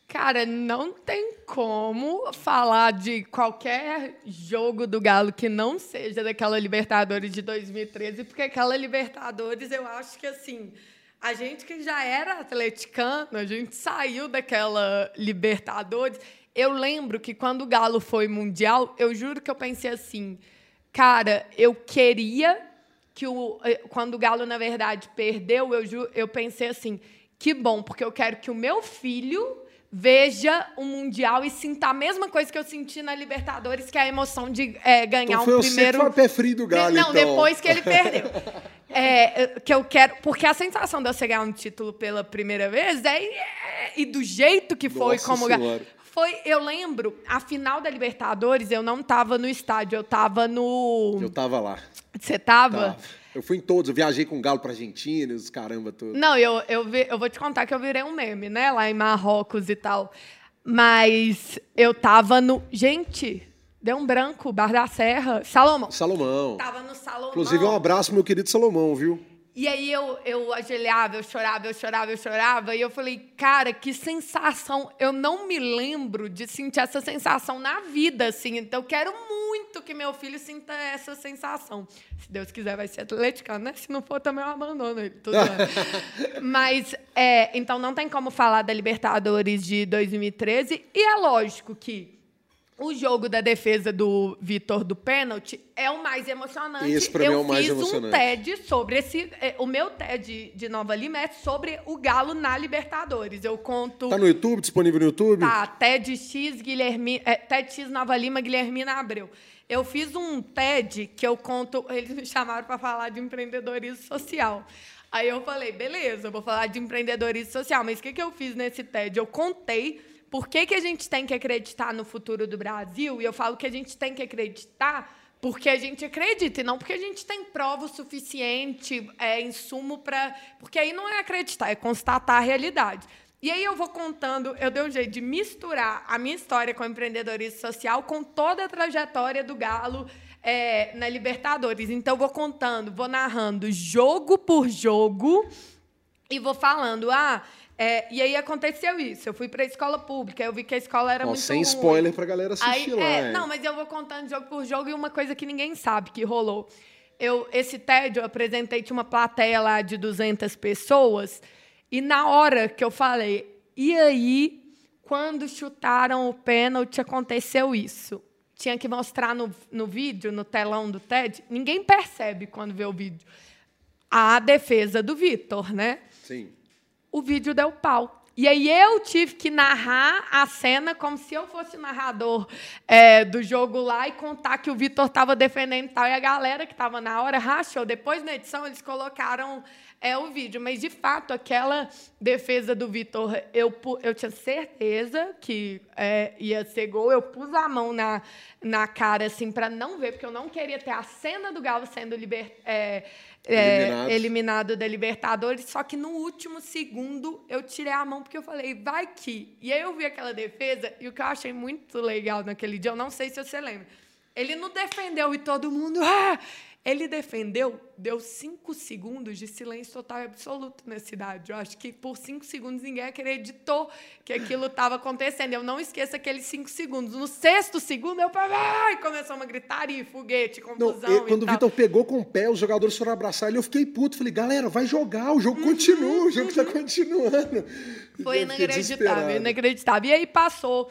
B: Cara, não tem como falar de qualquer jogo do Galo que não seja daquela Libertadores de 2013, porque aquela Libertadores, eu acho que assim, a gente que já era atleticano, a gente saiu daquela Libertadores. Eu lembro que quando o Galo foi mundial, eu juro que eu pensei assim, cara, eu queria que o eh, quando o Galo na verdade perdeu, eu eu pensei assim, que bom, porque eu quero que o meu filho veja o Mundial e sinta a mesma coisa que eu senti na Libertadores, que é a emoção de é, ganhar
A: então
B: um primeiro.
A: Foi pé frio do Galo,
B: Não,
A: então.
B: depois que ele perdeu. é, que eu quero. Porque a sensação de você ganhar um título pela primeira vez é, é e do jeito que foi
A: Nossa
B: como.
A: Senhora.
B: Foi, eu lembro, a final da Libertadores, eu não estava no estádio, eu estava no.
A: Eu estava lá.
B: Você estava?
A: Eu fui em todos, eu viajei com o Galo para Argentina, os caramba todos.
B: Não, eu, eu, vi, eu vou te contar que eu virei um meme, né? Lá em Marrocos e tal. Mas eu tava no. Gente, deu um branco, Bar da Serra. Salomão.
A: Salomão.
B: Tava no Salomão.
A: Inclusive, um abraço, meu querido Salomão, viu?
B: E aí eu, eu ajoelhava, eu chorava, eu chorava, eu chorava. E eu falei, cara, que sensação. Eu não me lembro de sentir essa sensação na vida, assim. Então, eu quero muito que meu filho sinta essa sensação. Se Deus quiser, vai ser atleticano, né? Se não for, também eu abandono ele. Mas, é, então, não tem como falar da Libertadores de 2013. E é lógico que o jogo da defesa do Vitor do pênalti é o mais emocionante.
A: Esse pra
B: eu
A: mim é o mais
B: fiz
A: emocionante.
B: um TED sobre esse. É, o meu TED de Nova Lima é sobre o Galo na Libertadores. Eu conto.
A: Tá no YouTube, disponível no YouTube?
B: Tá, TEDx Guilherme, é, TEDx Nova Lima, Guilhermina Abreu. Eu fiz um TED que eu conto. Eles me chamaram para falar de empreendedorismo social. Aí eu falei, beleza, eu vou falar de empreendedorismo social. Mas o que, que eu fiz nesse TED? Eu contei por que, que a gente tem que acreditar no futuro do Brasil? E eu falo que a gente tem que acreditar porque a gente acredita e não porque a gente tem prova o suficiente, é, insumo para. Porque aí não é acreditar, é constatar a realidade. E aí eu vou contando, eu dei um jeito de misturar a minha história com o empreendedorismo social com toda a trajetória do Galo é, na Libertadores. Então eu vou contando, vou narrando jogo por jogo e vou falando, ah, É, e aí aconteceu isso. Eu fui para a escola pública, eu vi que a escola era
A: Ó,
B: muito
A: sem
B: ruim.
A: spoiler pra galera assistir
B: Aí,
A: lá.
B: é, não, mas eu vou contando jogo por jogo e uma coisa que ninguém sabe que rolou. Eu, esse TED eu apresentei, tinha uma plateia lá de 200 pessoas, e na hora que eu falei, e aí, quando chutaram o pênalti, aconteceu isso. Tinha que mostrar no, no vídeo, no telão do TED, ninguém percebe quando vê o vídeo. A defesa do Vitor, né?
A: Sim.
B: O vídeo deu pau. E aí eu tive que narrar a cena como se eu fosse narrador é, do jogo lá e contar que o Vitor estava defendendo e tal. E a galera que estava na hora rachou. Depois, na edição, eles colocaram é, o vídeo. Mas, de fato, aquela defesa do Vitor, eu, eu tinha certeza que é, ia ser gol. Eu pus a mão na, na cara, assim, para não ver, porque eu não queria ter a cena do Galo sendo liber, é, é,
A: Eliminado.
B: eliminado da Libertadores, só que no último segundo eu tirei a mão porque eu falei, vai que. E aí eu vi aquela defesa, e o que eu achei muito legal naquele dia, eu não sei se você lembra, ele não defendeu e todo mundo. Ah! Ele defendeu, deu cinco segundos de silêncio total e absoluto na cidade. Eu acho que por cinco segundos ninguém acreditou que aquilo estava acontecendo. Eu não esqueço aqueles cinco segundos. No sexto segundo, eu falei, ai, começou uma gritaria, foguete,
A: Não,
B: confusão.
A: e-
B: e
A: quando o. Vitor pegou com o pé, os jogadores foram abraçar ele, eu fiquei puto. Falei, galera, vai jogar, o jogo continua, o jogo tá continuando.
B: Uhum. Foi
A: Eu fiquei
B: inacreditável, inacreditável. E aí passou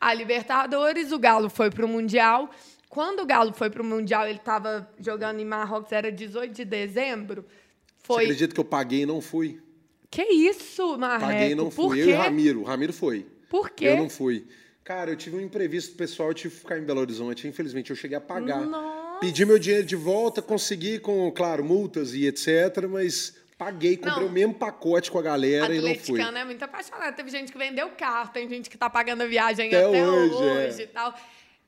B: a Libertadores, o Galo foi para o Mundial. Quando o Galo foi para o Mundial, ele estava jogando em Marrocos, era 18 de dezembro.
A: Você
B: Foi.
A: acredita que eu paguei e não fui?
B: Que isso, Marreco?
A: Paguei e não
B: Por
A: fui.
B: quê?
A: Eu e o Ramiro. O Ramiro foi.
B: Por quê?
A: Eu não fui. Cara, eu tive um imprevisto pessoal, eu tive que ficar em Belo Horizonte. Infelizmente, eu cheguei a pagar.
B: Nossa.
A: Pedi meu dinheiro de volta, consegui com, claro, multas e etc. Mas paguei, comprei
B: Não.
A: o mesmo pacote com a galera e não fui.
B: Atleticano é muito apaixonado. Teve gente que vendeu carro, tem gente que tá pagando a viagem
A: Até
B: até,
A: hoje,
B: hoje,
A: é.
B: e tal.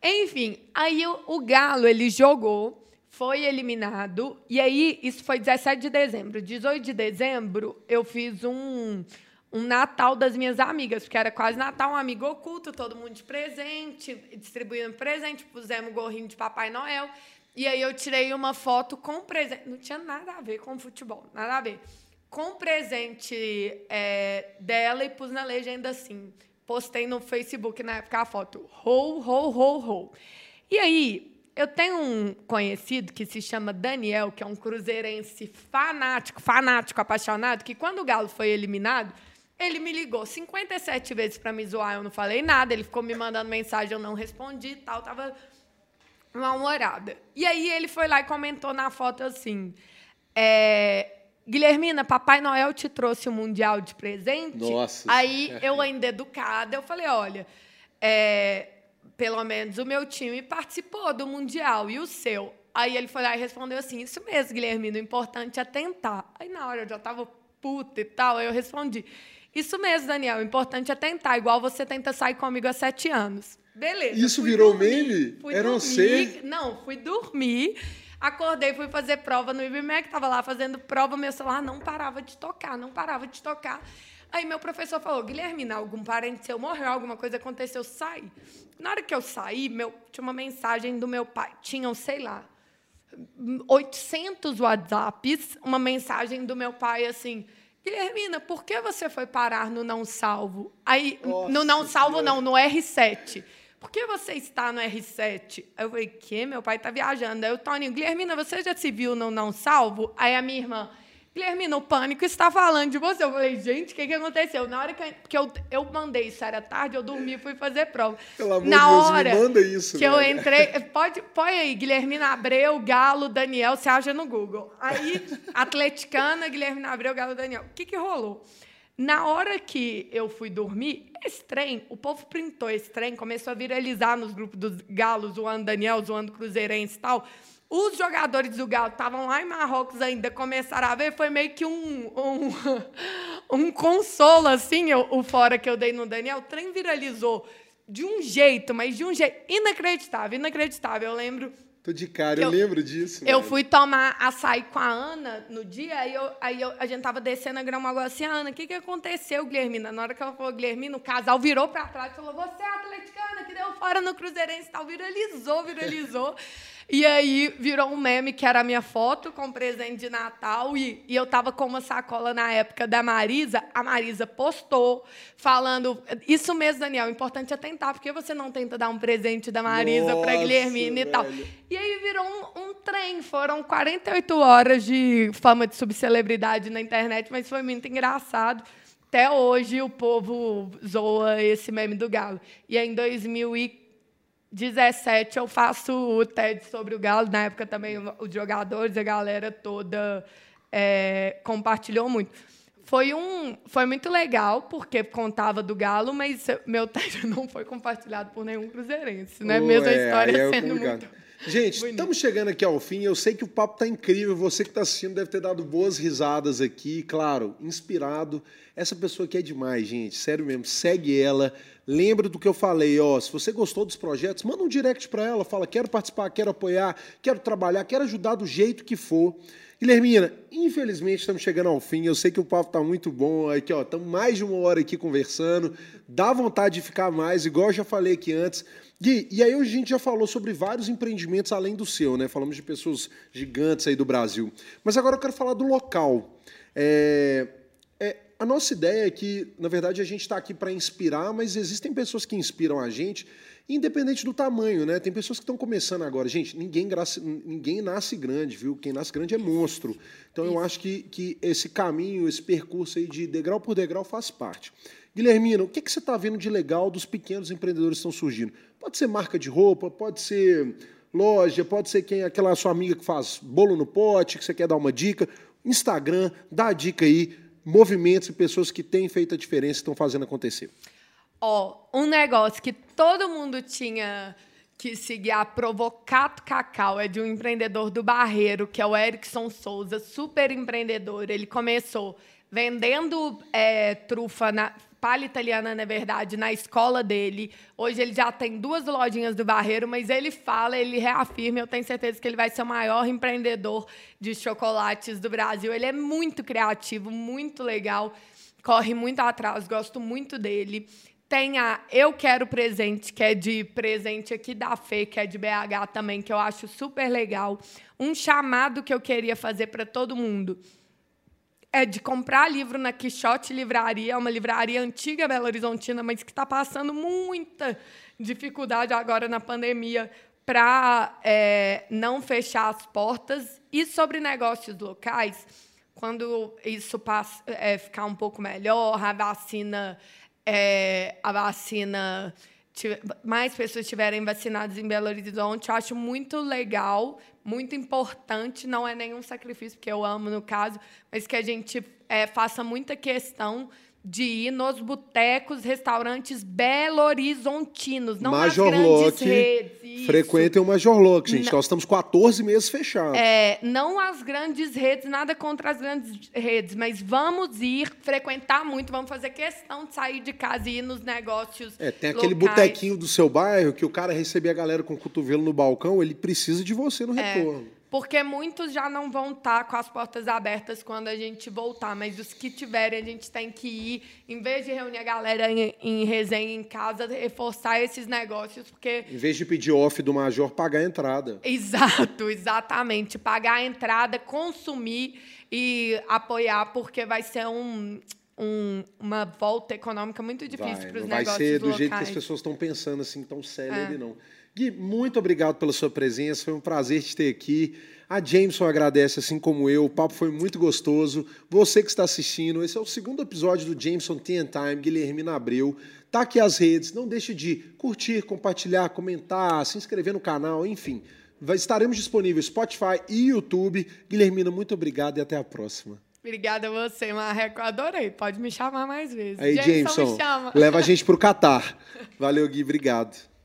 B: Enfim, aí o, Galo, ele jogou, foi eliminado, e aí, isso foi 17 de dezembro. 18 de dezembro, eu fiz um, um Natal das minhas amigas, porque era quase Natal, um amigo oculto, todo mundo de presente, distribuindo presente, pusemos gorrinho de Papai Noel. E aí eu tirei uma foto com presente. Não tinha nada a ver com futebol, nada a ver. Com presente é, dela e pus na legenda assim. Postei no Facebook na época a foto. Ho, ho, ho, ho. E aí, eu tenho um conhecido que se chama Daniel, que é um cruzeirense fanático, fanático, apaixonado, que quando o Galo foi eliminado, ele me ligou 57 vezes para me zoar, eu não falei nada, ele ficou me mandando mensagem, eu não respondi e tal, tava mal-humorada. E aí ele foi lá e comentou na foto assim: é, Guilhermina, Papai Noel te trouxe o Mundial de presente?
A: Nossa.
B: Aí eu, ainda educada, eu falei: olha, é, pelo menos o meu time participou do Mundial e o seu. Aí ele foi lá e respondeu assim: Isso mesmo, Guilhermina, o importante é tentar. Aí na hora eu já tava puta e tal, aí eu respondi: Isso mesmo, Daniel, o importante é tentar, igual você tenta sair comigo há sete anos. Beleza.
A: Isso virou
B: dormir,
A: meme? Era
B: dormir,
A: você?
B: Não, fui dormir. Acordei, fui fazer prova no IBMEC, tava lá fazendo prova, meu celular não parava de tocar, não parava de tocar. Aí meu professor falou, Guilhermina, algum parente seu morreu, alguma coisa aconteceu, sai. Na hora que eu saí, meu, tinha uma mensagem do meu pai, tinham, sei lá, 800 WhatsApps, uma mensagem do meu pai assim, Guilhermina, por que você foi parar no não salvo? Aí, no não
A: Nossa
B: salvo
A: Senhora.
B: não, no R7. Por que você está no R7? Aí eu falei, que? Meu pai está viajando. Aí o Tony, Guilhermina, você já se viu no não salvo? Aí a minha irmã, Guilhermina, o pânico está falando de você. Eu falei, gente, o que, que aconteceu? Na hora que eu, porque eu, eu mandei isso, era tarde, eu dormi e fui fazer prova.
A: Pelo amor
B: Na
A: de Deus, me
B: hora
A: manda isso,
B: que eu
A: velho.
B: entrei, pode, põe aí, Guilhermina Abreu, Galo, Daniel, você acha no Google. Aí, atleticana, Guilhermina Abreu, Galo, Daniel. O que, que rolou? Na hora que eu fui dormir, esse trem, o povo printou esse trem, começou a viralizar nos grupos dos galos, zoando Daniel, zoando Cruzeirense e tal. Os jogadores do Galo estavam lá em Marrocos ainda, começaram a ver, foi meio que um, um, um consolo, assim, o, o fora que eu dei no Daniel. O trem viralizou de um jeito, mas de um jeito inacreditável, inacreditável. Eu lembro
A: Tô de cara, eu,
B: Eu-
A: lembro disso.
B: eu
A: velho.
B: fui tomar açaí com a Ana no dia, aí, eu, aí eu- a gente tava descendo a grama agora assim, Ana, o que, que aconteceu, Guilhermina? Na hora que ela falou Guilhermina, o casal virou pra trás e falou, você é atleticana? Que deu fora no Cruzeirense e tal. Viralizou, viralizou. E aí virou um meme que era a minha foto com presente de Natal. E, e eu tava com uma sacola na época da Marisa. A Marisa postou falando. Isso mesmo, Daniel, o importante é tentar, porque você não tenta dar um presente da Marisa para Guilhermina e tal. E aí virou um, um trem. Foram 48 horas de fama de subcelebridade na internet, mas foi muito engraçado. Até hoje o povo zoa esse meme do Galo. E em 2015. 17 eu faço o TED sobre o Galo. Na época também os jogadores, a galera toda é, compartilhou muito. Foi, um, foi muito legal, porque contava do Galo, mas meu TED não foi compartilhado por nenhum cruzeirense, né? Oh, Mesmo a é, história é, sendo muito...
A: Gente, bonito. estamos chegando aqui ao fim. Eu sei que o papo está incrível. Você que está assistindo deve ter dado boas risadas aqui. Claro, inspirado. Essa pessoa aqui é demais, gente. Sério mesmo. Segue ela. Lembra do que eu falei, ó, se você gostou dos projetos, manda um direct para ela, fala, quero participar, quero apoiar, quero trabalhar, quero ajudar do jeito que for. Guilhermina, infelizmente estamos chegando ao fim. Eu sei que o papo está muito bom. Aqui, ó, estamos mais de uma hora aqui conversando. Dá vontade de ficar mais, igual eu já falei aqui antes. Gui, e aí a gente já falou sobre vários empreendimentos além do seu, né? Falamos de pessoas gigantes aí do Brasil. Mas agora eu quero falar do local. É, é, a nossa ideia é que, na verdade, a gente está aqui para inspirar, mas existem pessoas que inspiram a gente, independente do tamanho, né? Tem pessoas que estão começando agora. Gente, ninguém, graça, ninguém nasce grande, viu? Quem nasce grande é monstro. Então, eu acho que, que esse caminho, esse percurso aí de degrau por degrau faz parte. Guilhermina, o que, que você está vendo de legal dos pequenos empreendedores que estão surgindo? Pode ser marca de roupa, pode ser loja, pode ser quem aquela sua amiga que faz bolo no pote, que você quer dar uma dica. Instagram, dá a dica aí movimentos e pessoas que têm feito a diferença estão fazendo acontecer?
B: Ó, oh, um negócio que todo mundo tinha que seguir a Provocato Cacau é de um empreendedor do Barreiro, que é o Erickson Souza, super empreendedor. Ele começou vendendo é, trufa na, palha italiana, na verdade, na escola dele. Hoje ele já tem duas lojinhas do Barreiro, mas ele fala, ele reafirma, eu tenho certeza que ele vai ser o maior empreendedor de chocolates do Brasil. Ele é muito criativo, muito legal, corre muito atrás, gosto muito dele. Tem a Eu Quero Presente, que é de presente aqui da Fê, que é de BH também, que eu acho super legal. Um chamado que eu queria fazer para todo mundo é de comprar livro na Quixote Livraria, uma livraria antiga Belo Horizontina, mas que está passando muita dificuldade agora na pandemia para é, não fechar as portas. E sobre negócios locais, quando isso passa, é, ficar um pouco melhor, a vacina, é, a vacina mais pessoas estiverem vacinadas em Belo Horizonte, eu acho muito legal, muito importante, não é nenhum sacrifício, porque eu amo no caso, mas que a gente é, faça muita questão de ir nos botecos, restaurantes belo-horizontinos, não Major nas grandes redes.
A: Frequentem o Major Locke, gente. Não, Nós estamos 14 meses fechados.
B: É, não as grandes redes, nada contra as grandes redes, mas vamos ir frequentar muito, vamos fazer questão de sair de casa e ir nos negócios
A: É, tem aquele locais. botequinho do seu bairro que o cara receber a galera com o cotovelo no balcão, ele precisa de você no é. retorno.
B: Porque muitos já não vão estar tá com as portas abertas quando a gente voltar, mas os que tiverem, a gente tem que ir, em vez de reunir a galera em, em resenha em casa, reforçar esses negócios, porque.
A: Em vez de pedir off do Major, pagar a entrada.
B: Exato, exatamente. Pagar a entrada, consumir e apoiar, porque vai ser um, um, uma volta econômica muito difícil para os negócios locais.
A: Vai ser do locais. jeito que as pessoas estão pensando, assim, tão célebre, é. não. Gui, muito obrigado pela sua presença, foi um prazer te ter aqui. A Jameson agradece, assim como eu, o papo foi muito gostoso. Você que está assistindo, esse é o segundo episódio do Jameson Tea Time, Guilherme Abreu. Tá aqui as redes, não deixe de curtir, compartilhar, comentar, se inscrever no canal, enfim. Estaremos disponíveis Spotify e YouTube. Guilhermina, muito obrigado e até a próxima.
B: Obrigada a você, Marreco. Adorei. Pode me chamar mais vezes.
A: Aí, Jameson, Jameson leva a gente para o Catar. Valeu, Gui. Obrigado.